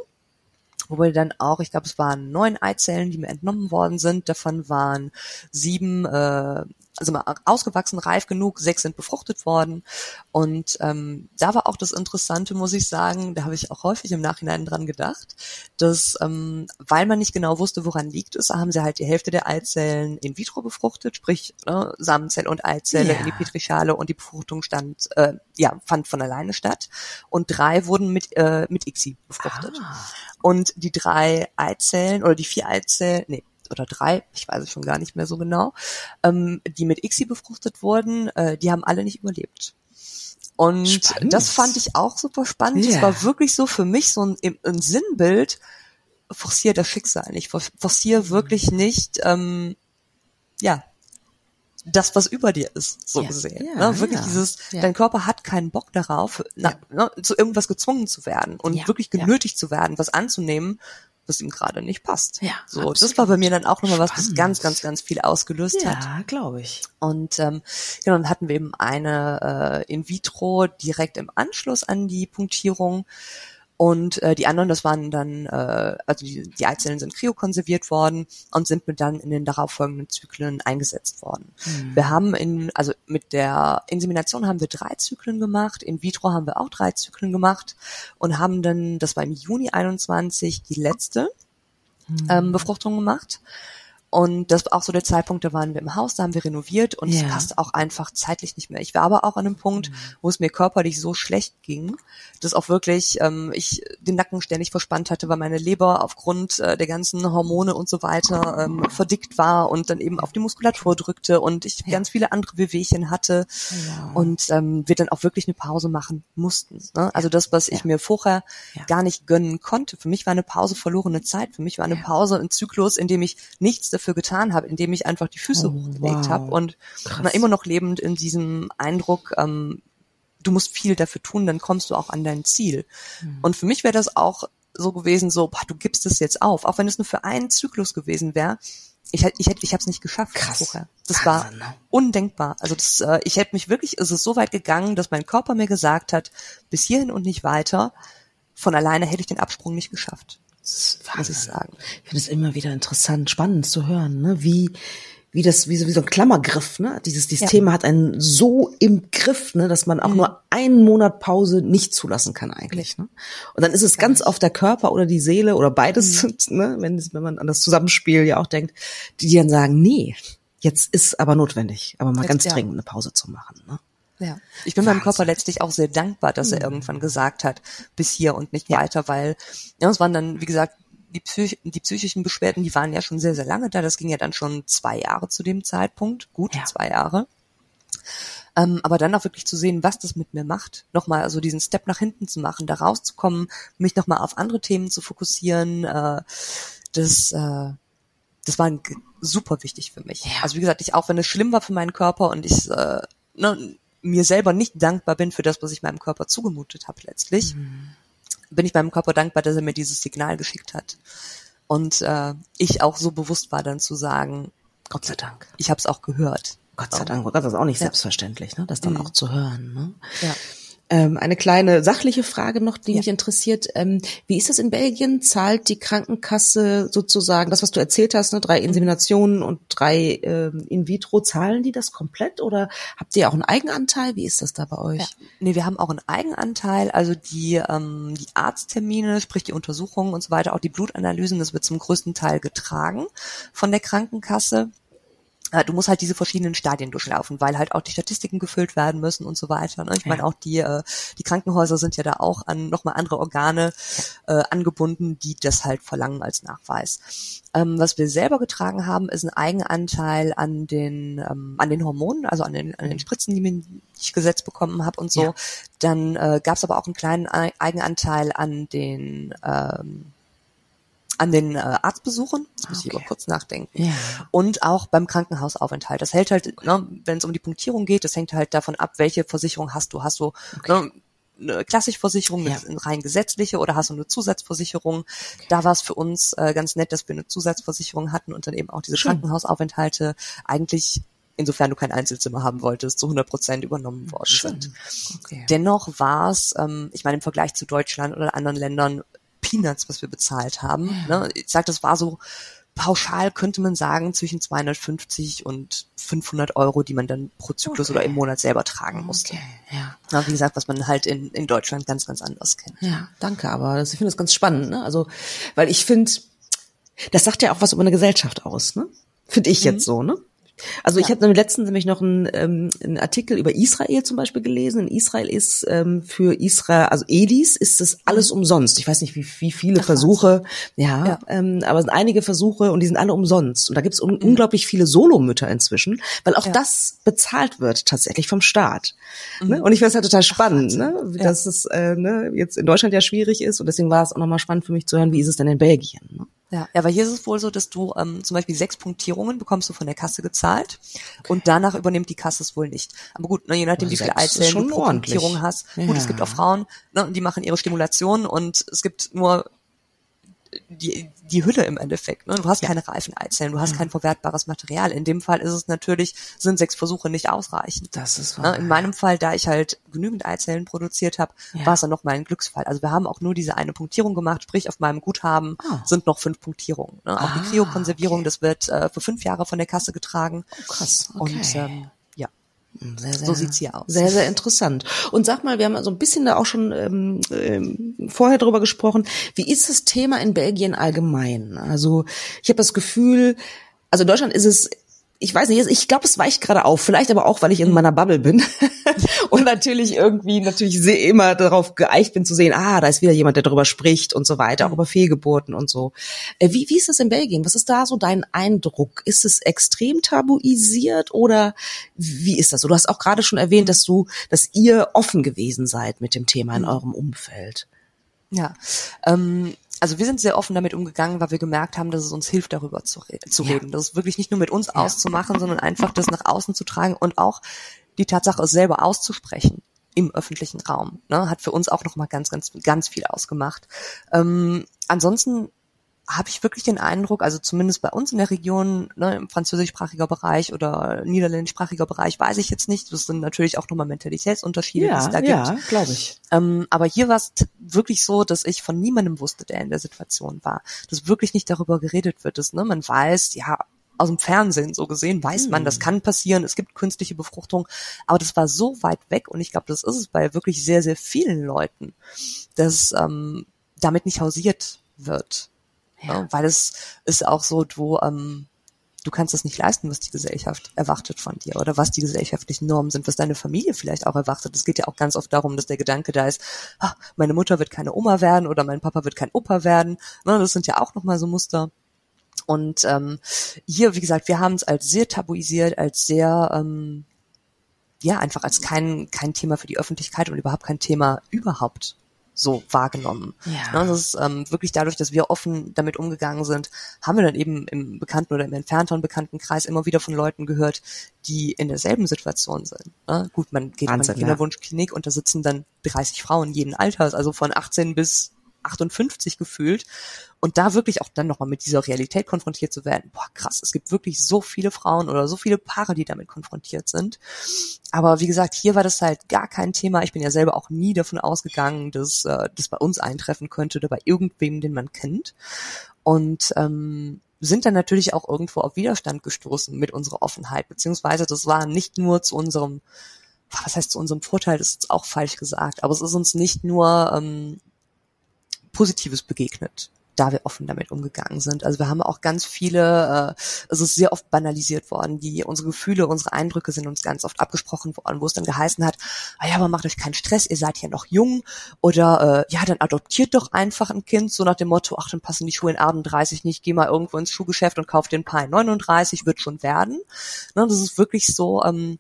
wo wir dann auch, ich glaube, es waren neun Eizellen, die mir entnommen worden sind. Davon waren sieben äh, also mal ausgewachsen, reif genug, sechs sind befruchtet worden. Und ähm, da war auch das Interessante, muss ich sagen, da habe ich auch häufig im Nachhinein dran gedacht, dass, ähm, weil man nicht genau wusste, woran liegt es, haben sie halt die Hälfte der Eizellen in vitro befruchtet, sprich ne, Samenzelle und Eizelle ja. in die Petrischale und die Befruchtung stand, äh, ja, fand von alleine statt. Und drei wurden mit, äh, mit ICSI befruchtet. Ah. Und die drei Eizellen oder die vier Eizellen, nee, oder drei, ich weiß es schon gar nicht mehr so genau, ähm, die mit ICSI befruchtet wurden, äh, die haben alle nicht überlebt. Und spannend. das fand ich auch super spannend. Es yeah. war wirklich so für mich so ein, ein Sinnbild, forcier das Schicksal nicht, forcier wirklich nicht, ähm, ja, das, was über dir ist, so ja, gesehen. Ja, ne? Wirklich ja, dieses, dein Körper hat keinen Bock darauf, na, ne, zu irgendwas gezwungen zu werden und wirklich genötigt zu werden, was anzunehmen, was ihm gerade nicht passt. Ja, so, absolut. das war bei mir dann auch nochmal was, was ganz, ganz, ganz viel ausgelöst ja, hat. Ja, glaube ich. Und ähm, genau, dann hatten wir eben eine äh, in vitro direkt im Anschluss an die Punktierung. Und äh, die anderen, das waren dann, äh, also die, die Eizellen sind kryokonserviert worden und sind dann in den darauffolgenden Zyklen eingesetzt worden. Mhm. Wir haben in, also mit der Insemination haben wir drei Zyklen gemacht, in vitro haben wir auch drei Zyklen gemacht und haben dann, das war im Juni 21, die letzte mhm. ähm, Befruchtung gemacht. Und das war auch so der Zeitpunkt, da waren wir im Haus, da haben wir renoviert und ja. es passte auch einfach zeitlich nicht mehr. Ich war aber auch an einem Punkt, mhm. wo es mir körperlich so schlecht ging, dass auch wirklich ähm, ich den Nacken ständig verspannt hatte, weil meine Leber aufgrund äh, der ganzen Hormone und so weiter ähm, verdickt war und dann eben auf die Muskulatur drückte und ich ja. ganz viele andere Wehwehchen hatte ja. und ähm, wir dann auch wirklich eine Pause machen mussten. Ne? Also das, was ich mir vorher gar nicht gönnen konnte. Für mich war eine Pause verlorene Zeit. Für mich war eine Pause ein Zyklus, in dem ich nichts dafür getan habe, indem ich einfach die Füße oh, hochgelegt wow. habe und na, immer noch lebend in diesem Eindruck, ähm, du musst viel dafür tun, dann kommst du auch an dein Ziel. Mhm. Und für mich wäre das auch so gewesen, so, boah, du gibst es jetzt auf, auch wenn es nur für einen Zyklus gewesen wäre. Ich hätte, ich hätte, ich habe es nicht geschafft Krass. vorher. Das Wahnsinn, war ne? undenkbar. Also das, äh, ich hätte mich wirklich, es ist so weit gegangen, dass mein Körper mir gesagt hat, bis hierhin und nicht weiter. Von alleine hätte ich den Absprung nicht geschafft muss ich sagen. Ich finde es immer wieder interessant, spannend zu hören, ne? wie, wie das, wie so, wie so ein Klammergriff, ne? Dieses, dieses ja. Thema hat einen so im Griff, ne, dass man auch mhm. nur einen Monat Pause nicht zulassen kann eigentlich, ne? Und dann ist es ganz oft der Körper oder die Seele oder beides, mhm. ne, wenn, wenn man an das Zusammenspiel ja auch denkt, die dann sagen, nee, jetzt ist aber notwendig, aber mal jetzt, ganz dringend eine Pause zu machen, ne? Ja. Ich bin Wahnsinn. meinem Körper letztlich auch sehr dankbar, dass er mhm. irgendwann gesagt hat, bis hier und nicht ja. weiter, weil ja, es waren dann, wie gesagt, die, Psych die psychischen Beschwerden, die waren ja schon sehr, sehr lange da. Das ging ja dann schon zwei Jahre zu dem Zeitpunkt, gut ja. zwei Jahre. Ähm, aber dann auch wirklich zu sehen, was das mit mir macht, nochmal also diesen Step nach hinten zu machen, da rauszukommen, mich nochmal auf andere Themen zu fokussieren, äh, das, äh, das war super wichtig für mich. Ja. Also wie gesagt, ich auch wenn es schlimm war für meinen Körper und ich äh, ne, mir selber nicht dankbar bin für das, was ich meinem Körper zugemutet habe letztlich, mhm. bin ich meinem Körper dankbar, dass er mir dieses Signal geschickt hat. Und äh, ich auch so bewusst war dann zu sagen, Gott sei Dank. Ich habe es auch gehört. Gott sei Dank, das ist auch nicht ja. selbstverständlich, ne? das dann mhm. auch zu hören. Ne? Ja. Ähm, eine kleine sachliche Frage noch, die ja. mich interessiert. Ähm, wie ist das in Belgien? Zahlt die Krankenkasse sozusagen das, was du erzählt hast, ne, drei Inseminationen und drei ähm, in vitro, zahlen die das komplett oder habt ihr auch einen Eigenanteil? Wie ist das da bei euch? Ja. Nee, wir haben auch einen Eigenanteil. Also die, ähm, die Arzttermine, sprich die Untersuchungen und so weiter, auch die Blutanalysen, das wird zum größten Teil getragen von der Krankenkasse du musst halt diese verschiedenen Stadien durchlaufen, weil halt auch die Statistiken gefüllt werden müssen und so weiter. Ne? Ich meine, auch die, äh, die Krankenhäuser sind ja da auch an nochmal andere Organe äh, angebunden, die das halt verlangen als Nachweis. Ähm, was wir selber getragen haben, ist ein Eigenanteil an den, ähm, an den Hormonen, also an den, an den Spritzen, die ich gesetzt bekommen habe und so. Ja. Dann äh, gab es aber auch einen kleinen Eigenanteil an den ähm, an den äh, Arztbesuchen, das muss okay. ich aber kurz nachdenken, ja. und auch beim Krankenhausaufenthalt. Das hält halt, ne, wenn es um die Punktierung geht, das hängt halt davon ab, welche Versicherung hast du. Hast du okay. ne, eine Klassikversicherung, ja. eine rein gesetzliche oder hast du eine Zusatzversicherung? Okay. Da war es für uns äh, ganz nett, dass wir eine Zusatzversicherung hatten und dann eben auch diese Schön. Krankenhausaufenthalte eigentlich insofern du kein Einzelzimmer haben wolltest, zu 100 Prozent übernommen worden Schön. sind. Okay. Dennoch war es, ähm, ich meine, im Vergleich zu Deutschland oder anderen Ländern Peanuts, was wir bezahlt haben. Ne? Ich sag, das war so pauschal könnte man sagen zwischen 250 und 500 Euro, die man dann pro Zyklus okay. oder im Monat selber tragen musste. Okay, ja. Na, wie gesagt, was man halt in, in Deutschland ganz, ganz anders kennt. Ja, danke, aber das, ich finde das ganz spannend, ne? Also, weil ich finde, das sagt ja auch was über eine Gesellschaft aus, ne? Finde ich mhm. jetzt so, ne? Also ja. ich habe letztens nämlich noch einen, ähm, einen Artikel über Israel zum Beispiel gelesen. In Israel ist ähm, für Israel, also Edis, ist das alles mhm. umsonst. Ich weiß nicht, wie, wie viele Ach, Versuche, ja, ja. Ähm, aber es sind einige Versuche und die sind alle umsonst. Und da gibt es un mhm. unglaublich viele Solomütter inzwischen, weil auch ja. das bezahlt wird tatsächlich vom Staat. Mhm. Ne? Und ich finde es halt total spannend, Ach, ne? dass es äh, ne, jetzt in Deutschland ja schwierig ist. Und deswegen war es auch nochmal spannend für mich zu hören, wie ist es denn in Belgien. Ne? Ja, aber hier ist es wohl so, dass du ähm, zum Beispiel sechs Punktierungen bekommst du von der Kasse gezahlt okay. und danach übernimmt die Kasse es wohl nicht. Aber gut, ne, je nachdem, wie viele Eizellen du pro Punktierung hast. Ja. Gut, es gibt auch Frauen, ne, die machen ihre Stimulation und es gibt nur die, die Hülle im Endeffekt. Ne? Du hast ja. keine reifen Eizellen, du hast ja. kein verwertbares Material. In dem Fall ist es natürlich, sind sechs Versuche nicht ausreichend. Das ist ne? wahr. Ne? In meinem Fall, da ich halt genügend Eizellen produziert habe, ja. war es dann noch mal ein Glücksfall. Also wir haben auch nur diese eine Punktierung gemacht, sprich auf meinem Guthaben oh. sind noch fünf Punktierungen. Ne? Auch ah, die Kryokonservierung, okay. das wird äh, für fünf Jahre von der Kasse getragen. Oh, krass. Okay. Und ähm, sehr, sehr, so sieht's hier aus. Sehr, sehr interessant. Und sag mal, wir haben so also ein bisschen da auch schon ähm, ähm, vorher drüber gesprochen. Wie ist das Thema in Belgien allgemein? Also ich habe das Gefühl, also in Deutschland ist es ich weiß nicht, ich glaube, es weicht gerade auf. Vielleicht aber auch, weil ich in meiner Bubble bin [laughs] und natürlich irgendwie natürlich immer darauf geeicht bin zu sehen, ah, da ist wieder jemand, der darüber spricht und so weiter, auch mhm. über Fehlgeburten und so. Äh, wie, wie ist das in Belgien? Was ist da so dein Eindruck? Ist es extrem tabuisiert oder wie ist das? Du hast auch gerade schon erwähnt, dass du, dass ihr offen gewesen seid mit dem Thema in mhm. eurem Umfeld. Ja, ähm, also wir sind sehr offen damit umgegangen, weil wir gemerkt haben, dass es uns hilft, darüber zu, re zu ja. reden. Das ist wirklich nicht nur mit uns ja. auszumachen, sondern einfach das nach außen zu tragen und auch die Tatsache, es selber auszusprechen im öffentlichen Raum. Ne, hat für uns auch nochmal ganz, ganz, ganz viel ausgemacht. Ähm, ansonsten habe ich wirklich den Eindruck, also zumindest bei uns in der Region, ne, im französischsprachiger Bereich oder niederländischsprachiger Bereich, weiß ich jetzt nicht. Das sind natürlich auch nochmal Mentalitätsunterschiede, ja, die es da gibt. Ja, glaube ich. Ähm, aber hier war es wirklich so, dass ich von niemandem wusste, der in der Situation war. Dass wirklich nicht darüber geredet wird. Dass, ne, man weiß, ja, aus dem Fernsehen so gesehen, weiß man, das hm. kann passieren, es gibt künstliche Befruchtung, aber das war so weit weg und ich glaube, das ist es bei wirklich sehr, sehr vielen Leuten, dass ähm, damit nicht hausiert wird. Ja. Ne? Weil es ist auch so, du, ähm, du kannst es nicht leisten, was die Gesellschaft erwartet von dir oder was die gesellschaftlichen Normen sind, was deine Familie vielleicht auch erwartet. Es geht ja auch ganz oft darum, dass der Gedanke da ist, ah, meine Mutter wird keine Oma werden oder mein Papa wird kein Opa werden. Ne, das sind ja auch nochmal so Muster. Und ähm, hier, wie gesagt, wir haben es als sehr tabuisiert, als sehr ähm, ja, einfach als kein, kein Thema für die Öffentlichkeit und überhaupt kein Thema überhaupt so wahrgenommen. Ja. Ne, das ist ähm, wirklich dadurch, dass wir offen damit umgegangen sind, haben wir dann eben im bekannten oder im entfernteren Bekanntenkreis immer wieder von Leuten gehört, die in derselben Situation sind. Ne? Gut, man geht Wahnsinn, in eine Kinderwunschklinik ja. und da sitzen dann 30 Frauen jeden Alters, also von 18 bis 58 gefühlt. Und da wirklich auch dann nochmal mit dieser Realität konfrontiert zu werden, boah, krass, es gibt wirklich so viele Frauen oder so viele Paare, die damit konfrontiert sind. Aber wie gesagt, hier war das halt gar kein Thema. Ich bin ja selber auch nie davon ausgegangen, dass äh, das bei uns eintreffen könnte oder bei irgendwem, den man kennt. Und ähm, sind dann natürlich auch irgendwo auf Widerstand gestoßen mit unserer Offenheit, beziehungsweise das war nicht nur zu unserem was heißt zu unserem Vorteil, das ist auch falsch gesagt, aber es ist uns nicht nur ähm, Positives begegnet da wir offen damit umgegangen sind. Also wir haben auch ganz viele, äh, es ist sehr oft banalisiert worden, die unsere Gefühle, unsere Eindrücke sind uns ganz oft abgesprochen worden, wo es dann geheißen hat, ah ja, aber macht euch keinen Stress, ihr seid ja noch jung oder äh, ja, dann adoptiert doch einfach ein Kind, so nach dem Motto, ach, dann passen die Schuhe in 38 nicht, geh mal irgendwo ins Schuhgeschäft und kauf den Paar in 39, wird schon werden. Ne, das ist wirklich so, ähm,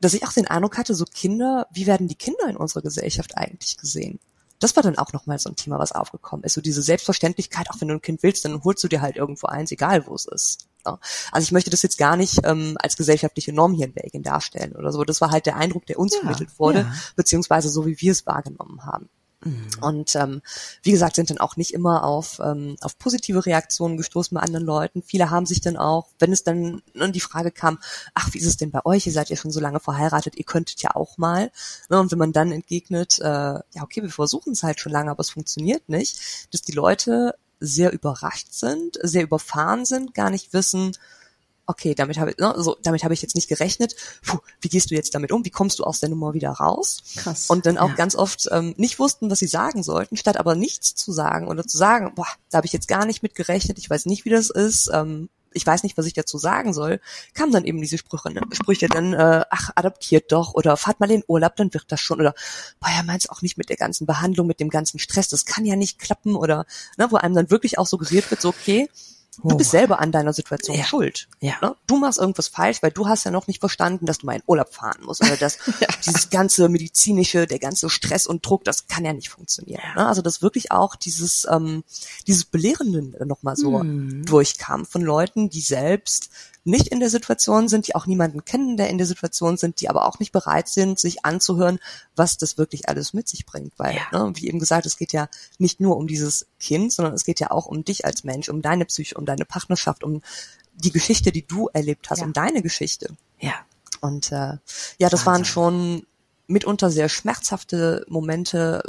dass ich auch den Eindruck hatte, so Kinder, wie werden die Kinder in unserer Gesellschaft eigentlich gesehen? Das war dann auch nochmal so ein Thema, was aufgekommen ist. So diese Selbstverständlichkeit, auch wenn du ein Kind willst, dann holst du dir halt irgendwo eins, egal wo es ist. Ja. Also ich möchte das jetzt gar nicht ähm, als gesellschaftliche Norm hier in Belgien darstellen oder so. Das war halt der Eindruck, der uns ja, vermittelt wurde, ja. beziehungsweise so, wie wir es wahrgenommen haben. Mhm. Und ähm, wie gesagt, sind dann auch nicht immer auf, ähm, auf positive Reaktionen gestoßen bei anderen Leuten. Viele haben sich dann auch, wenn es dann ne, die Frage kam, ach, wie ist es denn bei euch? Ihr seid ja schon so lange verheiratet, ihr könntet ja auch mal. Ne, und wenn man dann entgegnet, äh, ja, okay, wir versuchen es halt schon lange, aber es funktioniert nicht, dass die Leute sehr überrascht sind, sehr überfahren sind, gar nicht wissen, okay, damit habe ich, ne, so, damit habe ich jetzt nicht gerechnet. Puh, wie gehst du jetzt damit um? Wie kommst du aus der Nummer wieder raus? Krass. Und dann auch Ja. ganz oft ähm, nicht wussten, was sie sagen sollten, statt aber nichts zu sagen oder zu sagen, boah, da habe ich jetzt gar nicht mit gerechnet, ich weiß nicht, wie das ist, ähm, ich weiß nicht, was ich dazu sagen soll, kamen dann eben diese Sprüche, ne? Sprüche dann, äh, ach, adoptiert doch oder fahrt mal in Urlaub, dann wird das schon oder boah, ja, meinst auch nicht mit der ganzen Behandlung, mit dem ganzen Stress, das kann ja nicht klappen oder ne, wo einem dann wirklich auch suggeriert wird, so okay, du bist selber an deiner Situation Ja. schuld. Ja. Ne? Du machst irgendwas falsch, weil du hast ja noch nicht verstanden, dass du mal in Urlaub fahren musst oder dass [laughs] dieses ganze medizinische, der ganze Stress und Druck, das kann ja nicht funktionieren. Ne? Also dass wirklich auch dieses ähm, dieses Belehrende nochmal so Hm. durchkam von Leuten, die selbst nicht in der Situation sind, die auch niemanden kennen, der in der Situation sind, die aber auch nicht bereit sind, sich anzuhören, was das wirklich alles mit sich bringt. Weil, Ja. ne, wie eben gesagt, es geht ja nicht nur um dieses Kind, sondern es geht ja auch um dich als Mensch, um deine Psyche, um deine Partnerschaft, um die Geschichte, die du erlebt hast, Ja. um deine Geschichte. Ja. Und äh, ja, das waren Wahnsinn. schon mitunter sehr schmerzhafte Momente,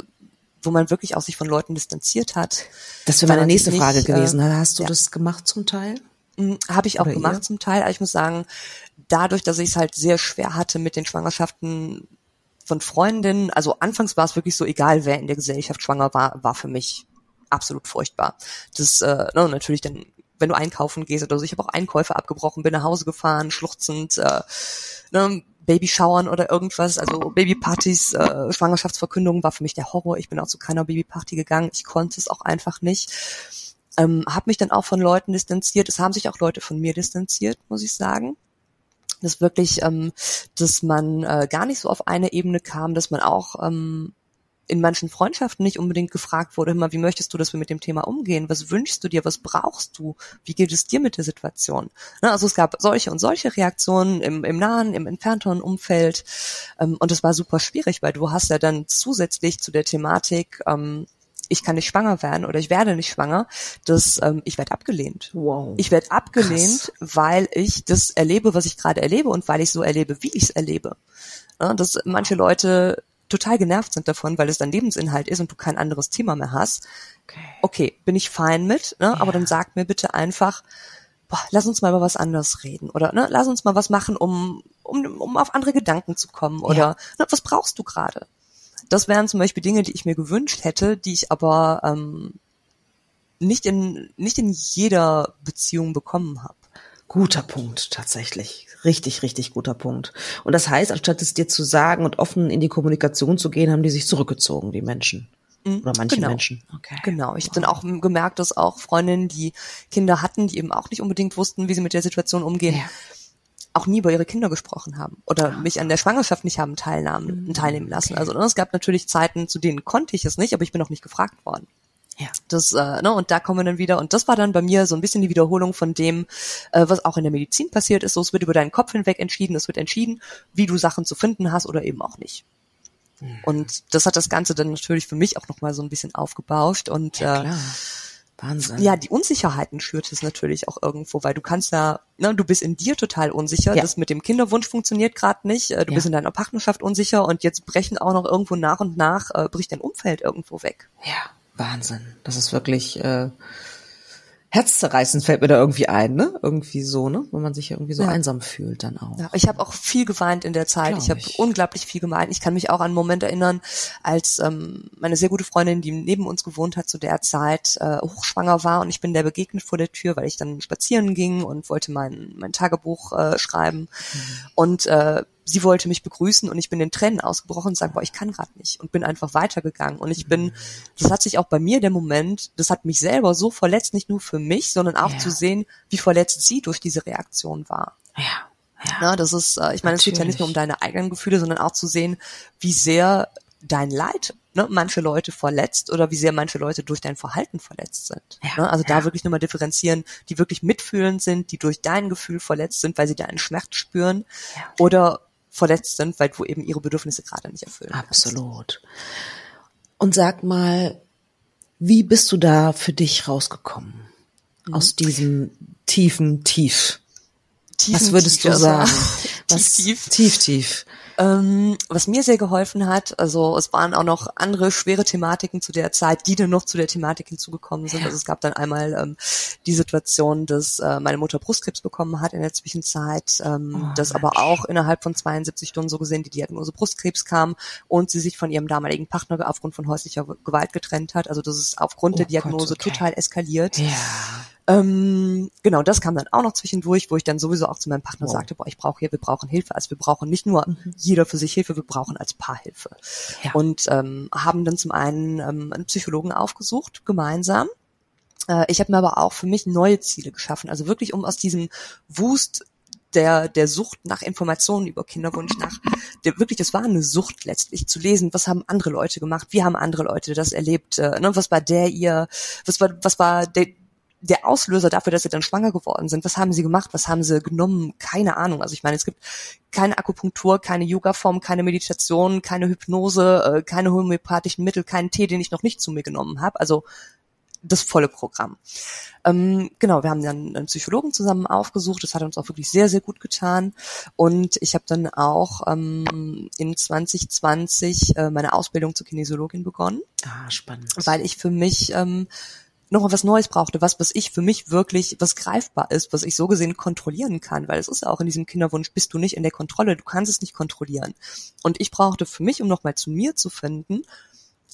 wo man wirklich auch sich von Leuten distanziert hat. Das wäre meine nächste sich Frage nicht, gewesen. Äh, Hast du ja. das gemacht zum Teil? Habe ich auch Oder gemacht ihr? zum Teil, aber ich muss sagen, dadurch, dass ich es halt sehr schwer hatte mit den Schwangerschaften von Freundinnen, also anfangs war es wirklich so, egal wer in der Gesellschaft schwanger war, war für mich absolut furchtbar. Das, äh, ne, und natürlich dann, wenn du einkaufen gehst oder so, ich habe auch Einkäufe abgebrochen, bin nach Hause gefahren, schluchzend, äh, ne, Babyschauern oder irgendwas, also Babypartys, äh, Schwangerschaftsverkündungen war für mich der Horror. Ich bin auch zu keiner Babyparty gegangen. Ich konnte es auch einfach nicht. Ähm, habe mich dann auch von Leuten distanziert. Es haben sich auch Leute von mir distanziert, muss ich sagen. Das wirklich, ähm, dass man äh, gar nicht so auf eine Ebene kam, dass man auch ähm, in manchen Freundschaften nicht unbedingt gefragt wurde, immer, wie möchtest du, dass wir mit dem Thema umgehen? Was wünschst du dir? Was brauchst du? Wie geht es dir mit der Situation? Ne, also es gab solche und solche Reaktionen im, im nahen, im entfernteren Umfeld. Ähm, und es war super schwierig, weil du hast ja dann zusätzlich zu der Thematik, ähm, ich kann nicht schwanger werden oder ich werde nicht schwanger, dass ähm, ich werde abgelehnt. Wow. Ich werde abgelehnt, weil ich das erlebe, was ich gerade erlebe und weil ich so erlebe, wie ich es erlebe. Ja, dass manche Leute total genervt sind davon, weil es dein Lebensinhalt ist und du kein anderes Thema mehr hast. okay. Okay, bin ich fein mit, ne? aber Ja. dann sag mir bitte einfach, boah, lass uns mal über was anderes reden oder ne, lass uns mal was machen, um, um, um auf andere Gedanken zu kommen oder Ja. ne, was brauchst du gerade? Das wären zum Beispiel Dinge, die ich mir gewünscht hätte, die ich aber ähm, nicht in nicht in jeder Beziehung bekommen habe. Guter Punkt, tatsächlich. Richtig, richtig guter Punkt. Und das heißt, anstatt es dir zu sagen und offen in die Kommunikation zu gehen, haben die sich zurückgezogen, die Menschen. Oder manche genau. Menschen. Okay. Genau, ich habe dann auch gemerkt, dass auch Freundinnen, die Kinder hatten, die eben auch nicht unbedingt wussten, wie sie mit der Situation umgehen, Ja. Auch nie über ihre Kinder gesprochen haben oder mich an der Schwangerschaft nicht haben teilnahmen, teilnehmen lassen. Also ne, es gab natürlich Zeiten, zu denen konnte ich es nicht, aber ich bin auch nicht gefragt worden. Ja. Das, äh, ne, und da kommen wir dann wieder, und das war dann bei mir so ein bisschen die Wiederholung von dem, äh, was auch in der Medizin passiert ist. So, es wird über deinen Kopf hinweg entschieden, es wird entschieden, wie du Sachen zu finden hast oder eben auch nicht. Mhm. Und das hat das Ganze dann natürlich für mich auch nochmal so ein bisschen aufgebauscht und Ja, äh. Wahnsinn. ja, die Unsicherheiten schürt es natürlich auch irgendwo, weil du kannst ja, ne, du bist in dir total unsicher, Ja. das mit dem Kinderwunsch funktioniert gerade nicht, äh, du Ja. bist in deiner Partnerschaft unsicher und jetzt brechen auch noch irgendwo nach und nach, äh, bricht dein Umfeld irgendwo weg. Ja, Wahnsinn. Das ist wirklich äh, herzzerreißend fällt mir da irgendwie ein, ne? Irgendwie so, ne? Wenn man sich irgendwie so Ja. einsam fühlt dann auch. Ja, ich habe auch viel geweint in der Zeit. Glaub ich habe ich. unglaublich viel geweint. Ich kann mich auch an einen Moment erinnern, als ähm, meine sehr gute Freundin, die neben uns gewohnt hat, zu der Zeit äh, hochschwanger war und ich bin der begegnet vor der Tür, weil ich dann spazieren ging und wollte mein mein Tagebuch äh, schreiben und äh, sie wollte mich begrüßen und ich bin in Tränen ausgebrochen und sage, boah, ich kann gerade nicht und bin einfach weitergegangen und ich bin, das hat sich auch bei mir der Moment, das hat mich selber so verletzt, nicht nur für mich, sondern auch Ja. zu sehen, wie verletzt sie durch diese Reaktion war. Ja. Ja. Ja, das ist, äh, ich meine, es geht ja nicht nur um deine eigenen Gefühle, sondern auch zu sehen, wie sehr dein Leid ne, manche Leute verletzt oder wie sehr manche Leute durch dein Verhalten verletzt sind. Ja, ne? Also ja. da wirklich nochmal differenzieren, die wirklich mitfühlend sind, die durch dein Gefühl verletzt sind, weil sie deinen Schmerz spüren Ja. oder verletzt sind, weil du eben ihre Bedürfnisse gerade nicht erfüllen kannst. Absolut. Und sag mal, wie bist du da für dich rausgekommen? Mhm. Aus diesem tiefen Tief? Tiefen Was würdest du Tiefer. sagen? [laughs] Was, tief, tief. Tief, tief. Ähm, was mir sehr geholfen hat, also es waren auch noch andere schwere Thematiken zu der Zeit, die dann noch zu der Thematik hinzugekommen sind. Ja. Also es gab dann einmal ähm, die Situation, dass äh, meine Mutter Brustkrebs bekommen hat in der Zwischenzeit, ähm, oh, dass aber auch innerhalb von 72 Stunden so gesehen die Diagnose Brustkrebs kam und sie sich von ihrem damaligen Partner aufgrund von häuslicher Gewalt getrennt hat. Also das ist aufgrund oh der Diagnose Gott, okay. total eskaliert. Ja. Ähm, genau, das kam dann auch noch zwischendurch, wo ich dann sowieso auch zu meinem Partner wow. sagte, boah, ich brauche hier, wir brauchen Hilfe. Also wir brauchen nicht nur mhm. jeder für sich Hilfe, wir brauchen als Paar Hilfe. Ja. Und ähm, haben dann zum einen ähm, einen Psychologen aufgesucht, gemeinsam. Äh, ich habe mir aber auch für mich neue Ziele geschaffen. Also wirklich, um aus diesem Wust der, der Sucht nach Informationen über Kinderwunsch, nach, der, wirklich, das war eine Sucht letztlich, zu lesen, was haben andere Leute gemacht, wie haben andere Leute das erlebt, äh, ne, was war der ihr, was war, was war der, der Auslöser dafür, dass sie dann schwanger geworden sind. Was haben sie gemacht? Was haben sie genommen? Keine Ahnung. Also ich meine, es gibt keine Akupunktur, keine Yoga-Form, keine Meditation, keine Hypnose, äh, keine homöopathischen Mittel, keinen Tee, den ich noch nicht zu mir genommen habe. Also das volle Programm. Ähm, genau, wir haben dann einen Psychologen zusammen aufgesucht. Das hat uns auch wirklich sehr, sehr gut getan. Und ich habe dann auch ähm, in 2020 äh, meine Ausbildung zur Kinesiologin begonnen. Ah, spannend. Weil ich für mich ähm, nochmal was Neues brauchte, was, was ich für mich wirklich, was greifbar ist, was ich so gesehen kontrollieren kann, weil es ist ja auch in diesem Kinderwunsch, bist du nicht in der Kontrolle, du kannst es nicht kontrollieren. Und ich brauchte für mich, um nochmal zu mir zu finden,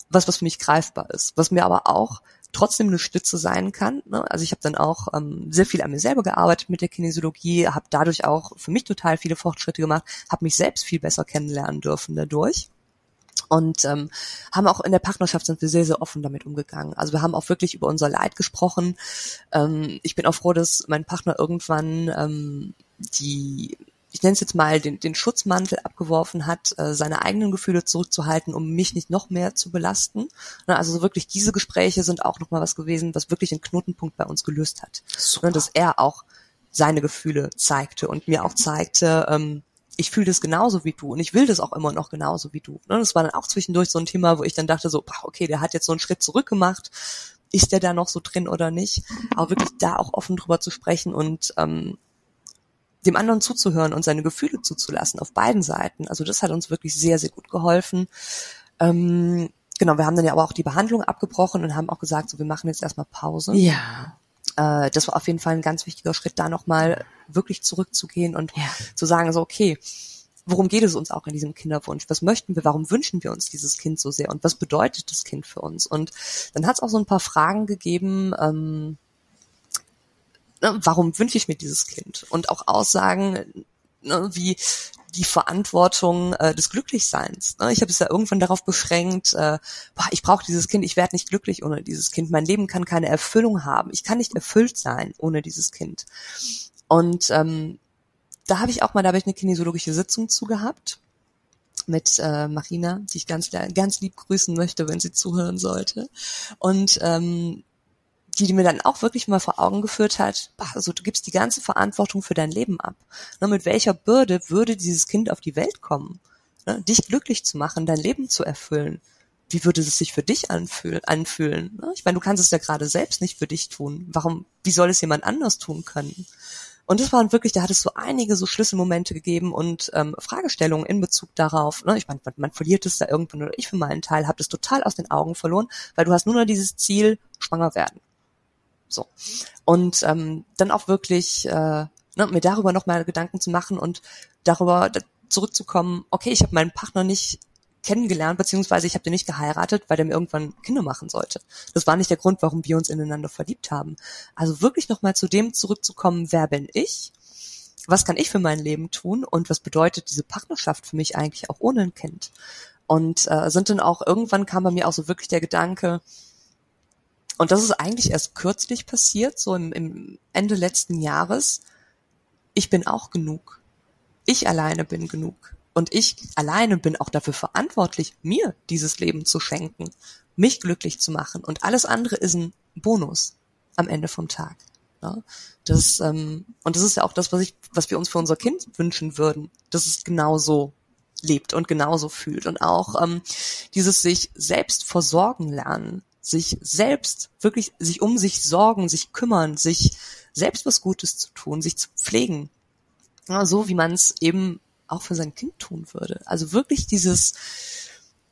was, was für mich greifbar ist, was mir aber auch trotzdem eine Stütze sein kann. Ne? Also ich habe dann auch ähm, sehr viel an mir selber gearbeitet mit der Kinesiologie, habe dadurch auch für mich total viele Fortschritte gemacht, habe mich selbst viel besser kennenlernen dürfen dadurch und ähm, haben auch in der Partnerschaft sind wir sehr, sehr offen damit umgegangen. Also wir haben auch wirklich über unser Leid gesprochen. Ähm, ich bin auch froh, dass mein Partner irgendwann ähm, die ich nenne es jetzt mal, den, den Schutzmantel abgeworfen hat, äh, seine eigenen Gefühle zurückzuhalten, um mich nicht noch mehr zu belasten. Ne, also so wirklich diese Gespräche sind auch nochmal was gewesen, was wirklich einen Knotenpunkt bei uns gelöst hat. Super. Ne, dass er auch seine Gefühle zeigte und mir auch zeigte, ähm, ich fühle das genauso wie du und ich will das auch immer noch genauso wie du. Ne? Das war dann auch zwischendurch so ein Thema, wo ich dann dachte so, okay, der hat jetzt so einen Schritt zurück gemacht. Ist der da noch so drin oder nicht? Aber wirklich da auch offen drüber zu sprechen und ähm, dem anderen zuzuhören und seine Gefühle zuzulassen auf beiden Seiten. Also das hat uns wirklich sehr, sehr gut geholfen. Ähm, genau, wir haben dann ja aber auch die Behandlung abgebrochen und haben auch gesagt, so wir machen jetzt erstmal Pause. Ja äh, das war auf jeden Fall ein ganz wichtiger Schritt, da nochmal wirklich zurückzugehen und ja. zu sagen, so, okay, worum geht es uns auch in diesem Kinderwunsch? Was möchten wir? Warum wünschen wir uns dieses Kind so sehr? Und was bedeutet das Kind für uns? Und dann hat es auch so ein paar Fragen gegeben, ähm, warum wünsche ich mir dieses Kind? Und auch Aussagen, ne, wie die Verantwortung äh, des Glücklichseins. Ne? Ich habe es ja irgendwann darauf beschränkt, äh, boah, ich brauche dieses Kind, ich werde nicht glücklich ohne dieses Kind. Mein Leben kann keine Erfüllung haben. Ich kann nicht erfüllt sein ohne dieses Kind. Und ähm, da habe ich auch mal, da habe ich eine kinesiologische Sitzung zu gehabt mit äh, Marina, die ich ganz ganz lieb grüßen möchte, wenn sie zuhören sollte. Und ähm, die, die mir dann auch wirklich mal vor Augen geführt hat, also du gibst die ganze Verantwortung für dein Leben ab. Ne, mit welcher Bürde würde dieses Kind auf die Welt kommen? Ne, dich glücklich zu machen, dein Leben zu erfüllen. Wie würde es sich für dich anfühlen? ne? Ich meine, du kannst es ja gerade selbst nicht für dich tun. Warum, wie soll es jemand anders tun können? Und das waren wirklich, da hat es so einige so Schlüsselmomente gegeben und ähm, Fragestellungen in Bezug darauf. Ne? Ich meine, man, man verliert es da irgendwann oder ich für meinen Teil habe das total aus den Augen verloren, weil du hast nur noch dieses Ziel, schwanger werden. So. Und ähm, dann auch wirklich äh, ne, mir darüber nochmal Gedanken zu machen und darüber zurückzukommen, okay, ich habe meinen Partner nicht kennengelernt, beziehungsweise ich habe den nicht geheiratet, weil der mir irgendwann Kinder machen sollte. Das war nicht der Grund, warum wir uns ineinander verliebt haben. Also wirklich nochmal zu dem zurückzukommen, wer bin ich? Was kann ich für mein Leben tun? Und was bedeutet diese Partnerschaft für mich eigentlich auch ohne ein Kind? Und äh, sind dann auch, irgendwann kam bei mir auch so wirklich der Gedanke, und das ist eigentlich erst kürzlich passiert, so im, im Ende letzten Jahres. Ich bin auch genug. Ich alleine bin genug. Und ich alleine bin auch dafür verantwortlich, mir dieses Leben zu schenken, mich glücklich zu machen. Und alles andere ist ein Bonus am Ende vom Tag. Ja, das, ähm, und das ist ja auch das, was ich, was wir uns für unser Kind wünschen würden, dass es genauso lebt und genauso fühlt. Und auch ähm, dieses sich selbst versorgen lernen, sich selbst wirklich sich um sich sorgen, sich kümmern, sich selbst was Gutes zu tun, sich zu pflegen. Ja, so wie man es eben auch für sein Kind tun würde. Also wirklich dieses,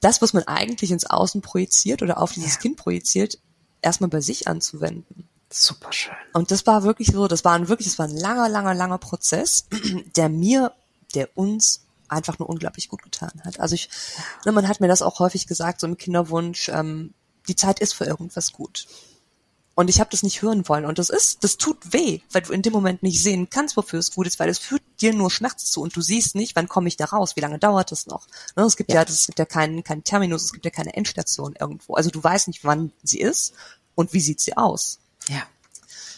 das, was man eigentlich ins Außen projiziert oder auf dieses Ja. Kind projiziert, erstmal bei sich anzuwenden. Super schön. Und das war wirklich so, das war ein wirklich, das war ein langer, langer, langer Prozess, der mir, der uns einfach nur unglaublich gut getan hat. Also ich, ne, man hat mir das auch häufig gesagt, so im Kinderwunsch, ähm, die Zeit ist für irgendwas gut. Und ich habe das nicht hören wollen. Und das ist, das tut weh, weil du in dem Moment nicht sehen kannst, wofür es gut ist, weil es führt dir nur Schmerz zu und du siehst nicht, wann komme ich da raus, wie lange dauert es noch. Ne, es gibt ja, Ja. es gibt ja keinen, keinen Terminus, es gibt ja keine Endstation irgendwo. Also du weißt nicht, wann sie ist und wie sieht sie aus. Ja.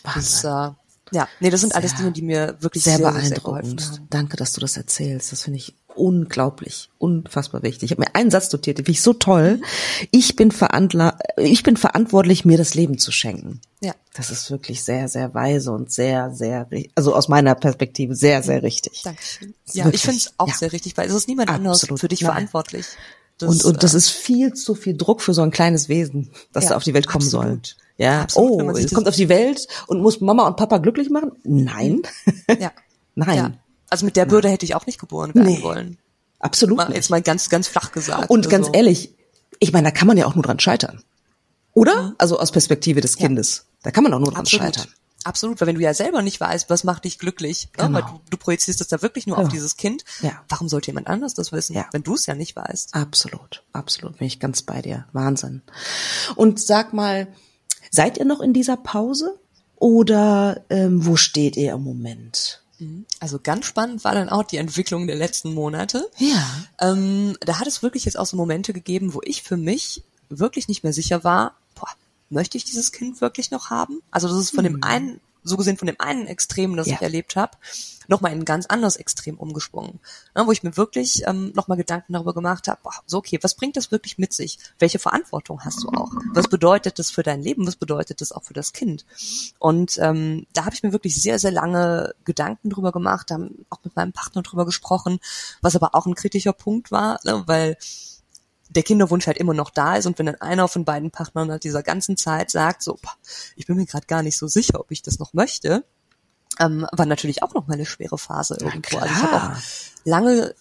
Das, Wahnsinn. äh, ja, nee, das sind alles Sehr- Dinge, die mir wirklich sehr, sehr, sehr, sehr beeindruckend. haben. Danke, dass du das erzählst. Das finde ich unglaublich, unfassbar wichtig. Ich habe mir einen Satz notiert, den finde ich so toll. Ich bin, verantla ich bin verantwortlich, mir das Leben zu schenken. Ja. Das ist wirklich sehr, sehr weise und sehr, sehr, also aus meiner Perspektive sehr, sehr richtig. Dankeschön. Ja, wirklich- ich finde es auch ja. sehr richtig, weil es ist niemand anderes Absolut. für dich Nein. verantwortlich. Das, und, und das äh, ist viel zu viel Druck für so ein kleines Wesen, das Ja, da auf die Welt kommen absolut. soll. Ja, Absolut, oh, es kommt auf die Welt und muss Mama und Papa glücklich machen? Nein. [laughs] ja, Nein. ja. Also mit der Bürde hätte ich auch nicht geboren werden Nee. wollen. Absolut Mal, jetzt mal ganz, ganz flach gesagt. Und ganz Also, ehrlich, ich meine, da kann man ja auch nur dran scheitern. Oder? Also aus Perspektive des Kindes. Da kann man auch nur dran Absolut. scheitern. Absolut, weil wenn du ja selber nicht weißt, was macht dich glücklich, ne, Genau. weil du, du projizierst das da wirklich nur Ja. auf dieses Kind, Ja. warum sollte jemand anders das wissen, Ja. wenn du es ja nicht weißt? Absolut, absolut. Bin ich ganz bei dir. Wahnsinn. Und sag mal, seid ihr noch in dieser Pause? Oder ähm, wo steht ihr im Moment? Also ganz spannend war dann auch die Entwicklung der letzten Monate. Ja. Ähm, da hat es wirklich jetzt auch so Momente gegeben, wo ich für mich wirklich nicht mehr sicher war, boah, möchte ich dieses Kind wirklich noch haben? Also das ist von dem einen, so gesehen von dem einen Extrem, das Ja. ich erlebt habe, nochmal in ein ganz anderes Extrem umgesprungen. Ja, wo ich mir wirklich ähm, nochmal Gedanken darüber gemacht habe, boah, so okay, was bringt das wirklich mit sich? Welche Verantwortung hast du auch? Was bedeutet das für dein Leben? Was bedeutet das auch für das Kind? Und ähm, da habe ich mir wirklich sehr, sehr lange Gedanken drüber gemacht, haben auch mit meinem Partner drüber gesprochen, was aber auch ein kritischer Punkt war, ne, weil der Kinderwunsch halt immer noch da ist und wenn dann einer von beiden Partnern nach dieser ganzen Zeit sagt, so, boah, ich bin mir gerade gar nicht so sicher, ob ich das noch möchte, ähm, war natürlich auch noch mal eine schwere Phase irgendwo. Also ich habe auch lange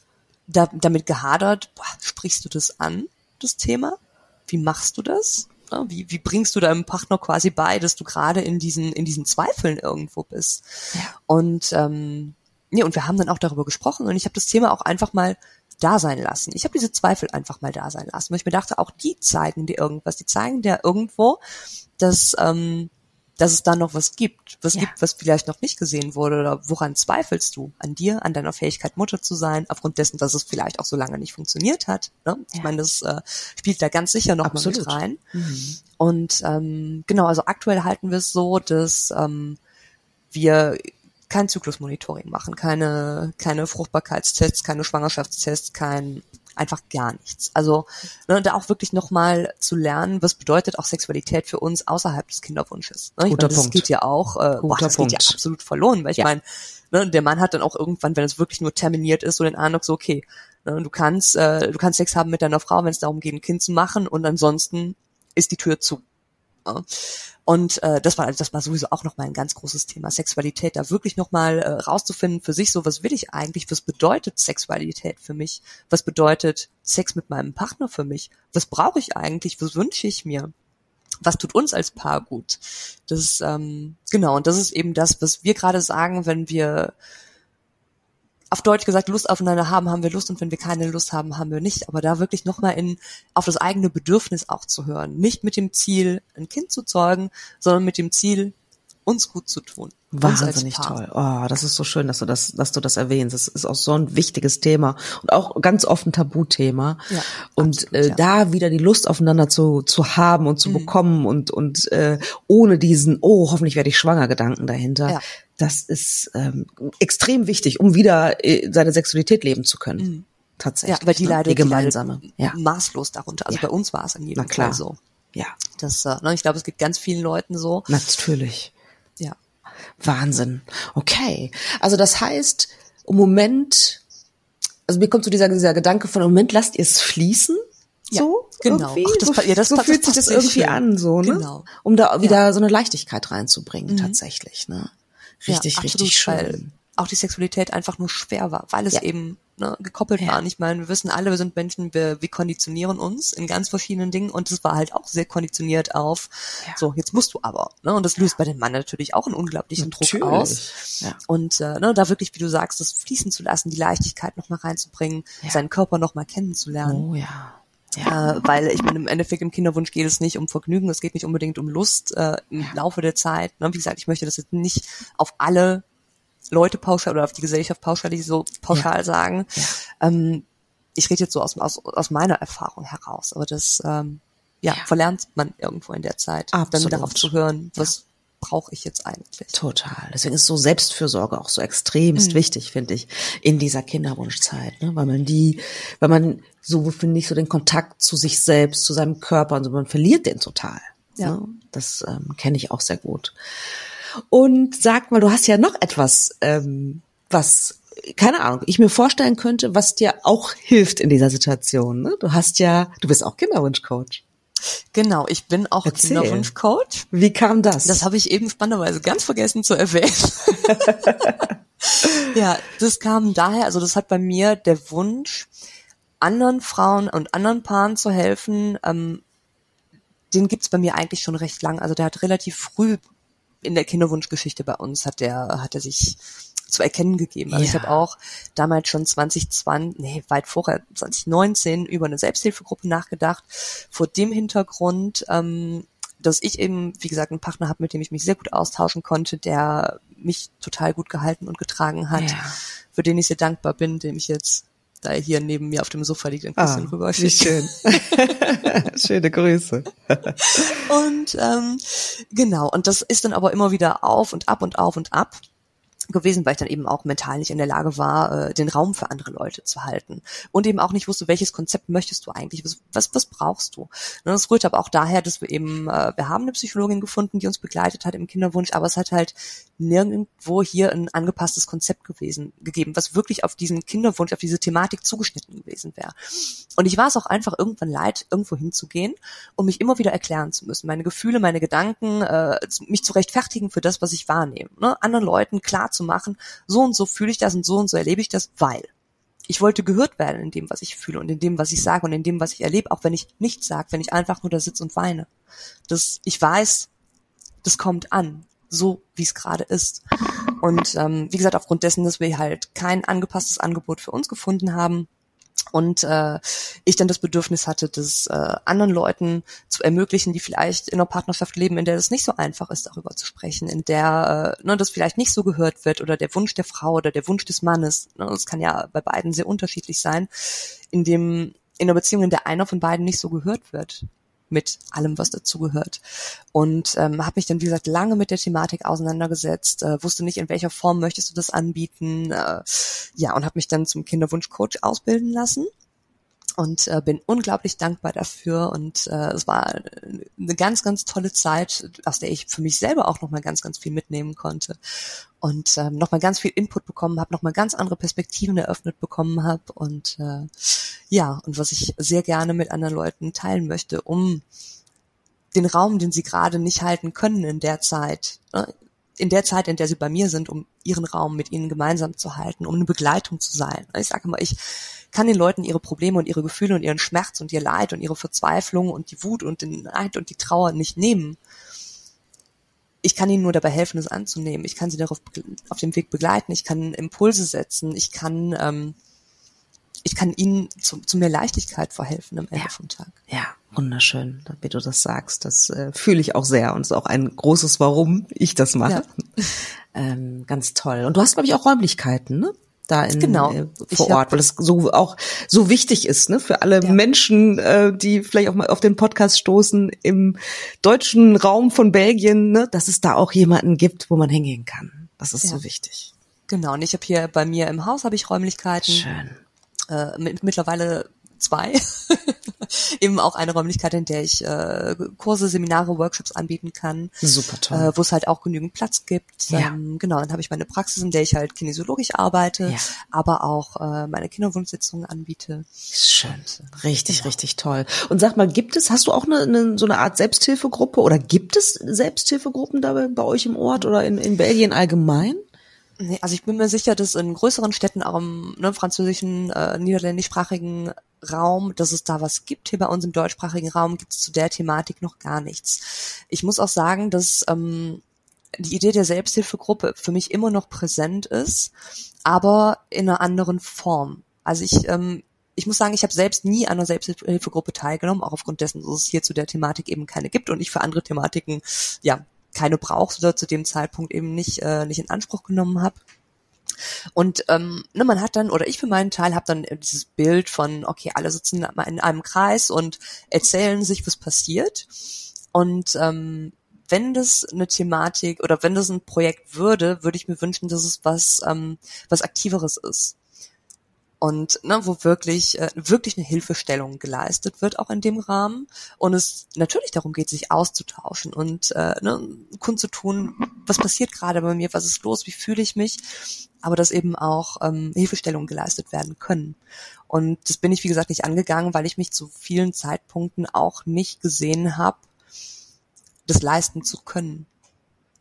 da, damit gehadert, boah, sprichst du das an, das Thema? Wie machst du das? Ja, Wie, wie bringst du deinem Partner quasi bei, dass du gerade in diesen, in diesen Zweifeln irgendwo bist? Ja. Und ähm, nee, und wir haben dann auch darüber gesprochen und ich habe das Thema auch einfach mal da sein lassen. Ich habe diese Zweifel einfach mal da sein lassen, weil ich mir dachte, auch die zeigen dir irgendwas. Die zeigen dir irgendwo, dass, ähm, dass es da noch was gibt. Was Ja. gibt, was vielleicht noch nicht gesehen wurde oder woran zweifelst du? An dir, an deiner Fähigkeit, Mutter zu sein, aufgrund dessen, dass es vielleicht auch so lange nicht funktioniert hat. Ne? Ich Ja. meine, das äh, spielt da ganz sicher noch mal Absolut. mit rein. Und ähm, genau, also aktuell halten wir es so, dass ähm, wir kein Zyklusmonitoring machen, keine, keine Fruchtbarkeitstests, keine Schwangerschaftstests, kein einfach gar nichts. Also ne, da auch wirklich nochmal zu lernen, was bedeutet auch Sexualität für uns außerhalb des Kinderwunsches. Ne? Ich Guter meine, das Punkt. geht ja auch, äh, boah, das geht ja Punkt. absolut verloren, weil ich Ja. meine, ne, der Mann hat dann auch irgendwann, wenn es wirklich nur terminiert ist, so den Eindruck, so okay, ne, du kannst, äh, du kannst Sex haben mit deiner Frau, wenn es darum geht, ein Kind zu machen und ansonsten ist die Tür zu. Ja. Und äh, das war das war sowieso auch noch mal ein ganz großes Thema Sexualität, da wirklich noch mal äh, rauszufinden für sich so, was will ich eigentlich, was bedeutet Sexualität für mich, was bedeutet Sex mit meinem Partner für mich, was brauche ich eigentlich, was wünsche ich mir, was tut uns als Paar gut. Das ähm, genau und das ist eben das, was wir gerade sagen, wenn wir auf Deutsch gesagt Lust aufeinander haben, haben wir Lust und wenn wir keine Lust haben, haben wir nicht. Aber da wirklich nochmal in, auf das eigene Bedürfnis auch zu hören. Nicht mit dem Ziel, ein Kind zu zeugen, sondern mit dem Ziel, uns gut zu tun. Wahnsinnig toll. Oh, das ist so schön, dass du das, dass du das erwähnst. Das ist auch so ein wichtiges Thema und auch ganz oft ein Tabuthema. Ja, und absolut, äh, ja. da wieder die Lust aufeinander zu, zu haben und zu Mhm. bekommen und und äh, ohne diesen oh hoffentlich werde ich schwanger Gedanken dahinter. Ja. Das ist ähm, extrem wichtig, um wieder äh, seine Sexualität leben zu können. Mhm. Tatsächlich. Ja, weil die ne? leidet, die gemeinsame. Die leidet ja, maßlos darunter. Also Ja. bei uns war es in jedem Na klar. Fall so. ja, Das, äh, ne, ich glaube, es gibt ganz vielen Leuten so. natürlich. Ja. Wahnsinn. Okay. Also das heißt, im Moment, also mir kommt so dieser, dieser Gedanke von, im Moment lasst ihr es fließen. Ja, so, genau. Irgendwie. Ach, das ja, das so pa- das fühlt sich das irgendwie schön. an, so, ne? Genau. Um da wieder so eine Leichtigkeit reinzubringen, Mhm. tatsächlich, ne? Richtig, ja, richtig absolut, Weil schön. auch die Sexualität einfach nur schwer war, weil es Ja. eben ne, gekoppelt Ja. waren. Ich meine, wir wissen alle, wir sind Menschen, wir, wir konditionieren uns in ganz verschiedenen Dingen und es war halt auch sehr konditioniert auf, Ja. so, jetzt musst du aber. Ne? Und das löst bei dem Mann natürlich auch einen unglaublichen Druck Natürlich. aus. Ja. Und äh, ne, da wirklich, wie du sagst, das fließen zu lassen, die Leichtigkeit nochmal reinzubringen, seinen Körper nochmal kennenzulernen. Oh ja. Ja. Äh, weil ich meine, im Endeffekt im Kinderwunsch geht es nicht um Vergnügen, es geht nicht unbedingt um Lust äh, im Laufe der Zeit. Ne? Wie gesagt, ich möchte das jetzt nicht auf alle Leute pauschal oder auf die Gesellschaft pauschal so pauschal sagen. Ähm, ich rede jetzt so aus, aus, aus meiner Erfahrung heraus, aber das ähm, ja, Ja. verlernt man irgendwo in der Zeit, dann Absolut. darauf zu hören, was brauche ich jetzt eigentlich. Total. Deswegen ist so Selbstfürsorge auch so extremst Mhm. wichtig, finde ich, in dieser Kinderwunschzeit, ne? weil man die, weil man so, finde ich, so den Kontakt zu sich selbst, zu seinem Körper und so, man verliert den total. Ja. Ne? Das ähm, kenne ich auch sehr gut. Und sag mal, du hast ja noch etwas, ähm, was, keine Ahnung, ich mir vorstellen könnte, was dir auch hilft in dieser Situation. Ne? Du hast ja, du bist auch Kinderwunschcoach. Genau, ich bin auch Erzähl. Kinderwunschcoach. Wie kam das? Das habe ich eben spannenderweise ganz vergessen zu erwähnen. [laughs] ja, das kam daher, also das hat bei mir der Wunsch, anderen Frauen und anderen Paaren zu helfen, ähm, den gibt's bei mir eigentlich schon recht lang. Also der hat relativ früh in der Kinderwunschgeschichte bei uns hat der hat er sich zu erkennen gegeben. Also ich Ja. habe auch damals schon 2020, nee, weit vorher, 2019 über eine Selbsthilfegruppe nachgedacht. Vor dem Hintergrund, ähm, dass ich eben, wie gesagt, einen Partner habe, mit dem ich mich sehr gut austauschen konnte, der mich total gut gehalten und getragen hat, Ja. für den ich sehr dankbar bin, dem ich jetzt, da er hier neben mir auf dem Sofa liegt, ein Ah, bisschen rüber wie schön. [laughs] Schöne Grüße. Und ähm, genau, und das ist dann aber immer wieder auf und ab und auf und ab gewesen, weil ich dann eben auch mental nicht in der Lage war, äh, den Raum für andere Leute zu halten. Und eben auch nicht wusste, welches Konzept möchtest du eigentlich, was, was, was brauchst du. Und das rührt aber auch daher, dass wir eben, äh, wir haben eine Psychologin gefunden, die uns begleitet hat im Kinderwunsch, aber es hat halt nirgendwo hier ein angepasstes Konzept gewesen, gegeben, was wirklich auf diesen Kinderwunsch, auf diese Thematik zugeschnitten gewesen wäre. Und ich war es auch einfach irgendwann leid, irgendwo hinzugehen und mich immer wieder erklären zu müssen. Meine Gefühle, meine Gedanken, äh, mich zu rechtfertigen für das, was ich wahrnehme. Ne? Anderen Leuten klar zu machen, so und so fühle ich das und so und so erlebe ich das, weil. Ich wollte gehört werden in dem, was ich fühle und in dem, was ich sage und in dem, was ich erlebe, auch wenn ich nichts sage, wenn ich einfach nur da sitze und weine. Das, ich weiß, das kommt an, so wie es gerade ist. Und ähm, wie gesagt, aufgrund dessen, dass wir halt kein angepasstes Angebot für uns gefunden haben, und äh, ich dann das Bedürfnis hatte, das äh, anderen Leuten zu ermöglichen, die vielleicht in einer Partnerschaft leben, in der es nicht so einfach ist, darüber zu sprechen, in der äh, ne, das vielleicht nicht so gehört wird oder der Wunsch der Frau oder der Wunsch des Mannes, ne, das kann ja bei beiden sehr unterschiedlich sein, in dem in einer Beziehung, in der einer von beiden nicht so gehört wird mit allem, was dazugehört. Und ähm, habe mich dann, wie gesagt, lange mit der Thematik auseinandergesetzt, äh, wusste nicht, in welcher Form möchtest du das anbieten. Äh, ja, und habe mich dann zum Kinderwunschcoach ausbilden lassen und äh, bin unglaublich dankbar dafür. Und äh, es war eine ganz ganz tolle Zeit, aus der ich für mich selber auch noch mal ganz ganz viel mitnehmen konnte. Und ähm, noch mal ganz viel Input bekommen habe, noch mal ganz andere Perspektiven eröffnet bekommen habe. Und äh, ja und was ich sehr gerne mit anderen Leuten teilen möchte, um den Raum, den sie gerade nicht halten können in der Zeit, ne, in der Zeit, in der sie bei mir sind, um ihren Raum mit ihnen gemeinsam zu halten, um eine Begleitung zu sein. Ich sage immer, ich kann den Leuten ihre Probleme und ihre Gefühle und ihren Schmerz und ihr Leid und ihre Verzweiflung und die Wut und den Neid und die Trauer nicht nehmen. Ich kann ihnen nur dabei helfen, es anzunehmen. Ich kann sie darauf auf dem Weg begleiten. Ich kann Impulse setzen. Ich kann, ähm, ich kann ihnen zu, zu mehr Leichtigkeit verhelfen am Ende Ja. vom Tag. Ja, wunderschön, wie du das sagst. Das äh, fühle ich auch sehr und ist auch ein großes Warum ich das mache. Ähm, ganz toll. Und du hast, glaube ich, auch Räumlichkeiten, ne? Da in, Genau. äh, vor Ort, weil das so auch so wichtig ist, ne, für alle Ja. Menschen, äh, die vielleicht auch mal auf den Podcast stoßen im deutschen Raum von Belgien, ne, dass es da auch jemanden gibt, wo man hingehen kann. Das ist Ja. so wichtig. Genau. Und ich habe hier bei mir im Haus habe ich Räumlichkeiten. Schön. Äh, mit, mittlerweile zwei. [laughs] Eben auch eine Räumlichkeit, in der ich äh, Kurse, Seminare, Workshops anbieten kann, Super toll. äh, wo es halt auch genügend Platz gibt. Ja. Ähm, genau, dann habe ich meine Praxis, in der ich halt kinesiologisch arbeite, Ja. aber auch äh, meine Kinderwunschsitzungen anbiete. Schön. Richtig, richtig toll. Und sag mal, gibt es, hast du auch eine, eine so eine Art Selbsthilfegruppe oder gibt es Selbsthilfegruppen da bei, bei euch im Ort oder in, in Belgien allgemein? Nee, also ich bin mir sicher, dass in größeren Städten, auch im ne, französischen, äh, niederländischsprachigen Raum, dass es da was gibt. Hier bei uns im deutschsprachigen Raum gibt es zu der Thematik noch gar nichts. Ich muss auch sagen, dass ähm, die Idee der Selbsthilfegruppe für mich immer noch präsent ist, aber in einer anderen Form. Also ich, ähm, ich muss sagen, ich habe selbst nie an einer Selbsthilfegruppe teilgenommen, auch aufgrund dessen, dass es hier zu der Thematik eben keine gibt und ich für andere Thematiken ja keine brauchst oder zu dem Zeitpunkt eben nicht, äh, nicht in Anspruch genommen habe. Und ähm, ne, man hat dann, oder ich für meinen Teil habe dann dieses Bild von, okay, alle sitzen in einem Kreis und erzählen sich, was passiert. Und ähm, wenn das eine Thematik oder wenn das ein Projekt würde, würde ich mir wünschen, dass es was, ähm, was Aktiveres ist und ne, wo wirklich äh, wirklich eine Hilfestellung geleistet wird auch in dem Rahmen. Und es natürlich darum geht sich auszutauschen und äh, ne, kundzutun was passiert gerade bei mir was ist los wie fühle ich mich aber dass eben auch ähm, Hilfestellungen geleistet werden können. Und das bin ich wie gesagt nicht angegangen weil ich mich zu vielen Zeitpunkten auch nicht gesehen habe das leisten zu können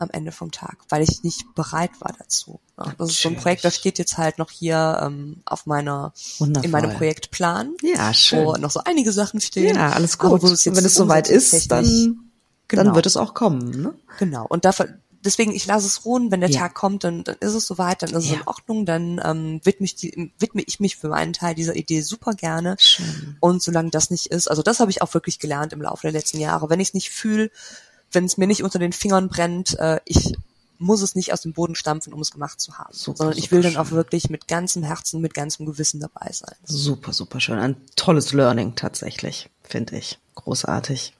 am Ende vom Tag, weil ich nicht bereit war dazu. Ja, das ist so ein Projekt, das steht jetzt halt noch hier ähm, auf meiner Wundervoll. in meinem Projektplan. Ja, schön. Wo noch so einige Sachen stehen. Ja, alles gut. Aber es wenn es soweit ist, dann, genau. dann wird es auch kommen. Ne? Genau. Und dafür, deswegen, ich lasse es ruhen. Wenn der ja. Tag kommt, dann, dann ist es soweit, dann ist es ja. in Ordnung. Dann ähm, widme, ich die, widme ich mich für meinen Teil dieser Idee super gerne. Schön. Und solange das nicht ist, also das habe ich auch wirklich gelernt im Laufe der letzten Jahre. Wenn ich es nicht fühle, wenn es mir nicht unter den Fingern brennt, äh, ich muss es nicht aus dem Boden stampfen, um es gemacht zu haben, super, sondern ich will dann auch wirklich mit ganzem Herzen, mit ganzem Gewissen dabei sein. Super, super schön. Ein tolles Learning tatsächlich, finde ich. Großartig.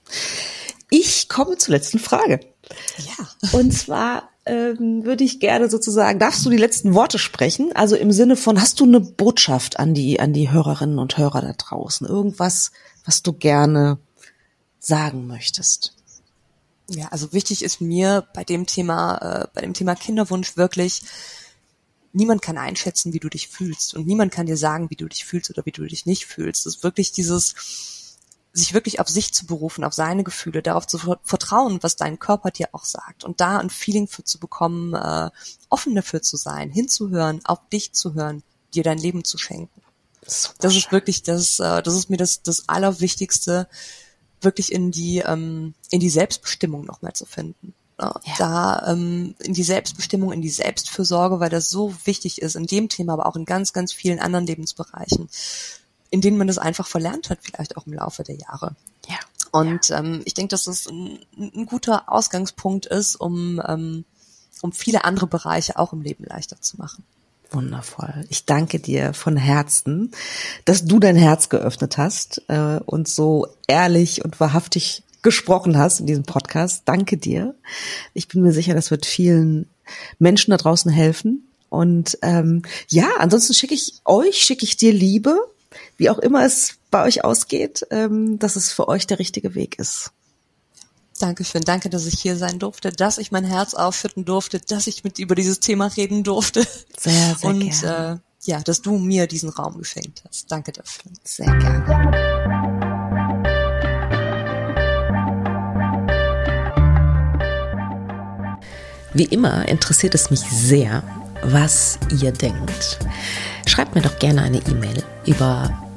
Ich komme zur letzten Frage. Ja. Und zwar ähm, würde ich gerne sozusagen, darfst du die letzten Worte sprechen? Also im Sinne von, hast du eine Botschaft an die, an die Hörerinnen und Hörer da draußen? Irgendwas, was du gerne sagen möchtest? Ja, also wichtig ist mir bei dem Thema, äh, bei dem Thema Kinderwunsch wirklich, niemand kann einschätzen, wie du dich fühlst und niemand kann dir sagen, wie du dich fühlst oder wie du dich nicht fühlst. Es ist wirklich dieses, sich wirklich auf sich zu berufen, auf seine Gefühle, darauf zu vertrauen, was dein Körper dir auch sagt und da ein Feeling für zu bekommen, äh, offen dafür zu sein, hinzuhören, auf dich zu hören, dir dein Leben zu schenken. Das ist wirklich das, äh, das ist mir das, das Allerwichtigste, wirklich in die, ähm, in die Selbstbestimmung nochmal zu finden. Ja. Da ähm, in die Selbstbestimmung, in die Selbstfürsorge, weil das so wichtig ist in dem Thema, aber auch in ganz, ganz vielen anderen Lebensbereichen, in denen man das einfach verlernt hat, vielleicht auch im Laufe der Jahre. Ja. Und ja. Ähm, ich denke, dass das ein, ein, guter Ausgangspunkt ist, um, ähm, um viele andere Bereiche auch im Leben leichter zu machen. Wundervoll. Ich danke dir von Herzen, dass du dein Herz geöffnet hast äh, und so ehrlich und wahrhaftig gesprochen hast in diesem Podcast. Danke dir. Ich bin mir sicher, das wird vielen Menschen da draußen helfen. Und ähm, ja, ansonsten schicke ich euch, schicke ich dir Liebe, wie auch immer es bei euch ausgeht, ähm, dass es für euch der richtige Weg ist. Dankeschön, danke, dass ich hier sein durfte, dass ich mein Herz aufschütten durfte, dass ich mit über dieses Thema reden durfte. Sehr, sehr Und gerne. Äh, ja, dass du mir diesen Raum geschenkt hast. Danke dafür. Sehr gerne. Wie immer interessiert es mich sehr, was ihr denkt. Schreibt mir doch gerne eine E-Mail über